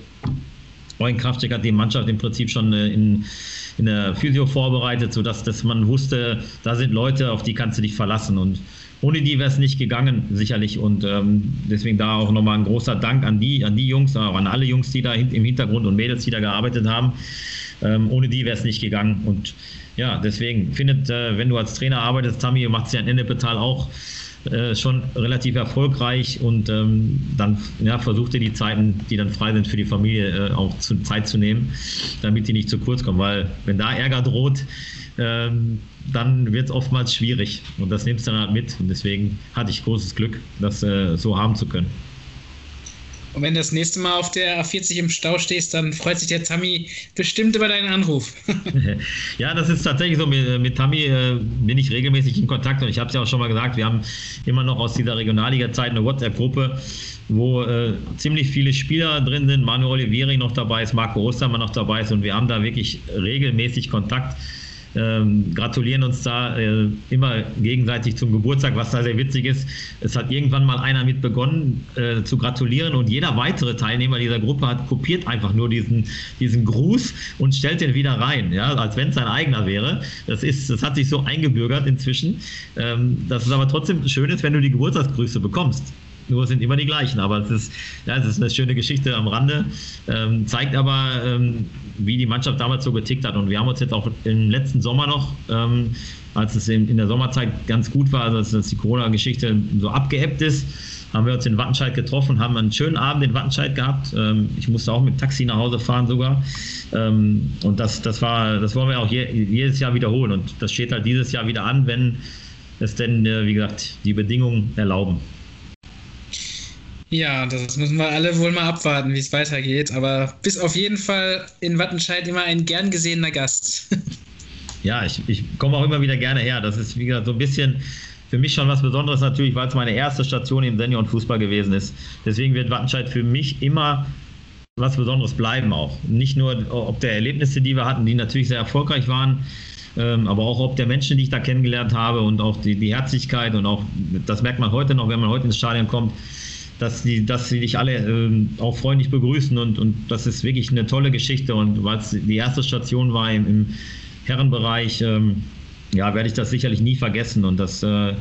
Eugen Kraftschick hat die Mannschaft im Prinzip schon äh, in, in der Physio vorbereitet, sodass dass man wusste, da sind Leute, auf die kannst du dich verlassen. Und ohne die wäre es nicht gegangen, sicherlich. Und ähm, deswegen da auch nochmal ein großer Dank an die, an die Jungs, auch an alle Jungs, die da im Hintergrund und Mädels, die da gearbeitet haben. Ähm, ohne die wäre es nicht gegangen. Und ja, deswegen findet, äh, wenn du als Trainer arbeitest, Tammy macht es ja in Ennepetal auch äh, schon relativ erfolgreich und ähm, dann ja, versucht ihr die Zeiten, die dann frei sind für die Familie, äh, auch zu, Zeit zu nehmen, damit die nicht zu kurz kommen, weil wenn da Ärger droht, ähm, dann wird es oftmals schwierig. Und das nimmst du dann halt mit. Und deswegen hatte ich großes Glück, das äh, so haben zu können. Und wenn du das nächste Mal auf der A40 im Stau stehst, dann freut sich der Tammy bestimmt über deinen Anruf. ja, das ist tatsächlich so. Mit, mit Tammy äh, bin ich regelmäßig in Kontakt und ich habe es ja auch schon mal gesagt, wir haben immer noch aus dieser Regionalliga-Zeit eine WhatsApp-Gruppe, wo äh, ziemlich viele Spieler drin sind. Manuel Olivieri noch dabei ist, Marco Ostermann noch dabei ist und wir haben da wirklich regelmäßig Kontakt ähm, gratulieren uns da äh, immer gegenseitig zum Geburtstag, was da sehr witzig ist. Es hat irgendwann mal einer mit begonnen äh, zu gratulieren und jeder weitere Teilnehmer dieser Gruppe hat kopiert einfach nur diesen, diesen Gruß und stellt den wieder rein, ja, als wenn es sein eigener wäre. Das, ist, das hat sich so eingebürgert inzwischen, ähm, dass es aber trotzdem schön ist, wenn du die Geburtstagsgrüße bekommst nur sind immer die gleichen. Aber es ist, ja, es ist eine schöne Geschichte am Rande, ähm, zeigt aber, ähm, wie die Mannschaft damals so getickt hat. Und wir haben uns jetzt auch im letzten Sommer noch, ähm, als es in, in, der Sommerzeit ganz gut war, also dass die Corona-Geschichte so abgeebbt ist, haben wir uns in Wattenscheid getroffen, haben einen schönen Abend in Wattenscheid gehabt. Ähm, ich musste auch mit Taxi nach Hause fahren sogar. Ähm, und das, das war, das wollen wir auch je, jedes Jahr wiederholen. Und das steht halt dieses Jahr wieder an, wenn es denn, äh, wie gesagt, die Bedingungen erlauben. Ja, das müssen wir alle wohl mal abwarten, wie es weitergeht. Aber bis auf jeden Fall in Wattenscheid immer ein gern gesehener Gast. ja, ich, ich komme auch immer wieder gerne her. Das ist, wie gesagt, so ein bisschen für mich schon was Besonderes natürlich, weil es meine erste Station im Seniorenfußball gewesen ist. Deswegen wird Wattenscheid für mich immer was Besonderes bleiben auch. Nicht nur ob der Erlebnisse, die wir hatten, die natürlich sehr erfolgreich waren, ähm, aber auch ob der Menschen, die ich da kennengelernt habe und auch die, die Herzlichkeit und auch, das merkt man heute noch, wenn man heute ins Stadion kommt, dass die, dass sie dich alle ähm, auch freundlich begrüßen und, und das ist wirklich eine tolle Geschichte und weil es die erste Station war im, im Herrenbereich, ähm, ja, werde ich das sicherlich nie vergessen und das, äh,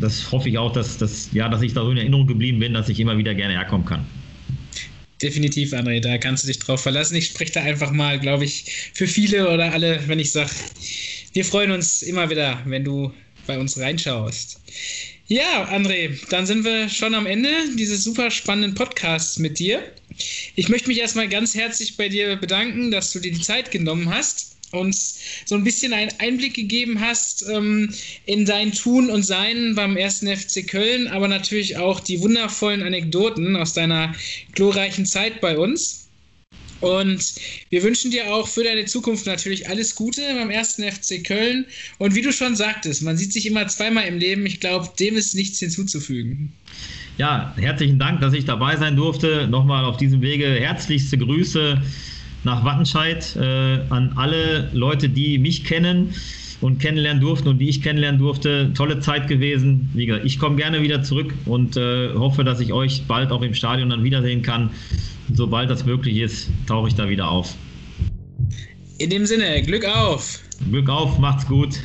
das hoffe ich auch, dass, dass, ja, dass ich da so in Erinnerung geblieben bin, dass ich immer wieder gerne herkommen kann. Definitiv, André, da kannst du dich drauf verlassen. Ich spreche da einfach mal, glaube ich, für viele oder alle, wenn ich sage, wir freuen uns immer wieder, wenn du bei uns reinschaust. Ja, André, dann sind wir schon am Ende dieses super spannenden Podcasts mit dir. Ich möchte mich erstmal ganz herzlich bei dir bedanken, dass du dir die Zeit genommen hast und so ein bisschen einen Einblick gegeben hast ähm, in dein Tun und Sein beim ersten FC Köln, aber natürlich auch die wundervollen Anekdoten aus deiner glorreichen Zeit bei uns. Und wir wünschen dir auch für deine Zukunft natürlich alles Gute beim ersten FC Köln. Und wie du schon sagtest, man sieht sich immer zweimal im Leben. Ich glaube, dem ist nichts hinzuzufügen. Ja, herzlichen Dank, dass ich dabei sein durfte. Nochmal auf diesem Wege herzlichste Grüße nach Wattenscheid äh, an alle Leute, die mich kennen und kennenlernen durften und die ich kennenlernen durfte. Tolle Zeit gewesen. Wie gesagt, ich komme gerne wieder zurück und äh, hoffe, dass ich euch bald auch im Stadion dann wiedersehen kann sobald das möglich ist, tauche ich da wieder auf. In dem Sinne, Glück auf! Glück auf, macht's gut!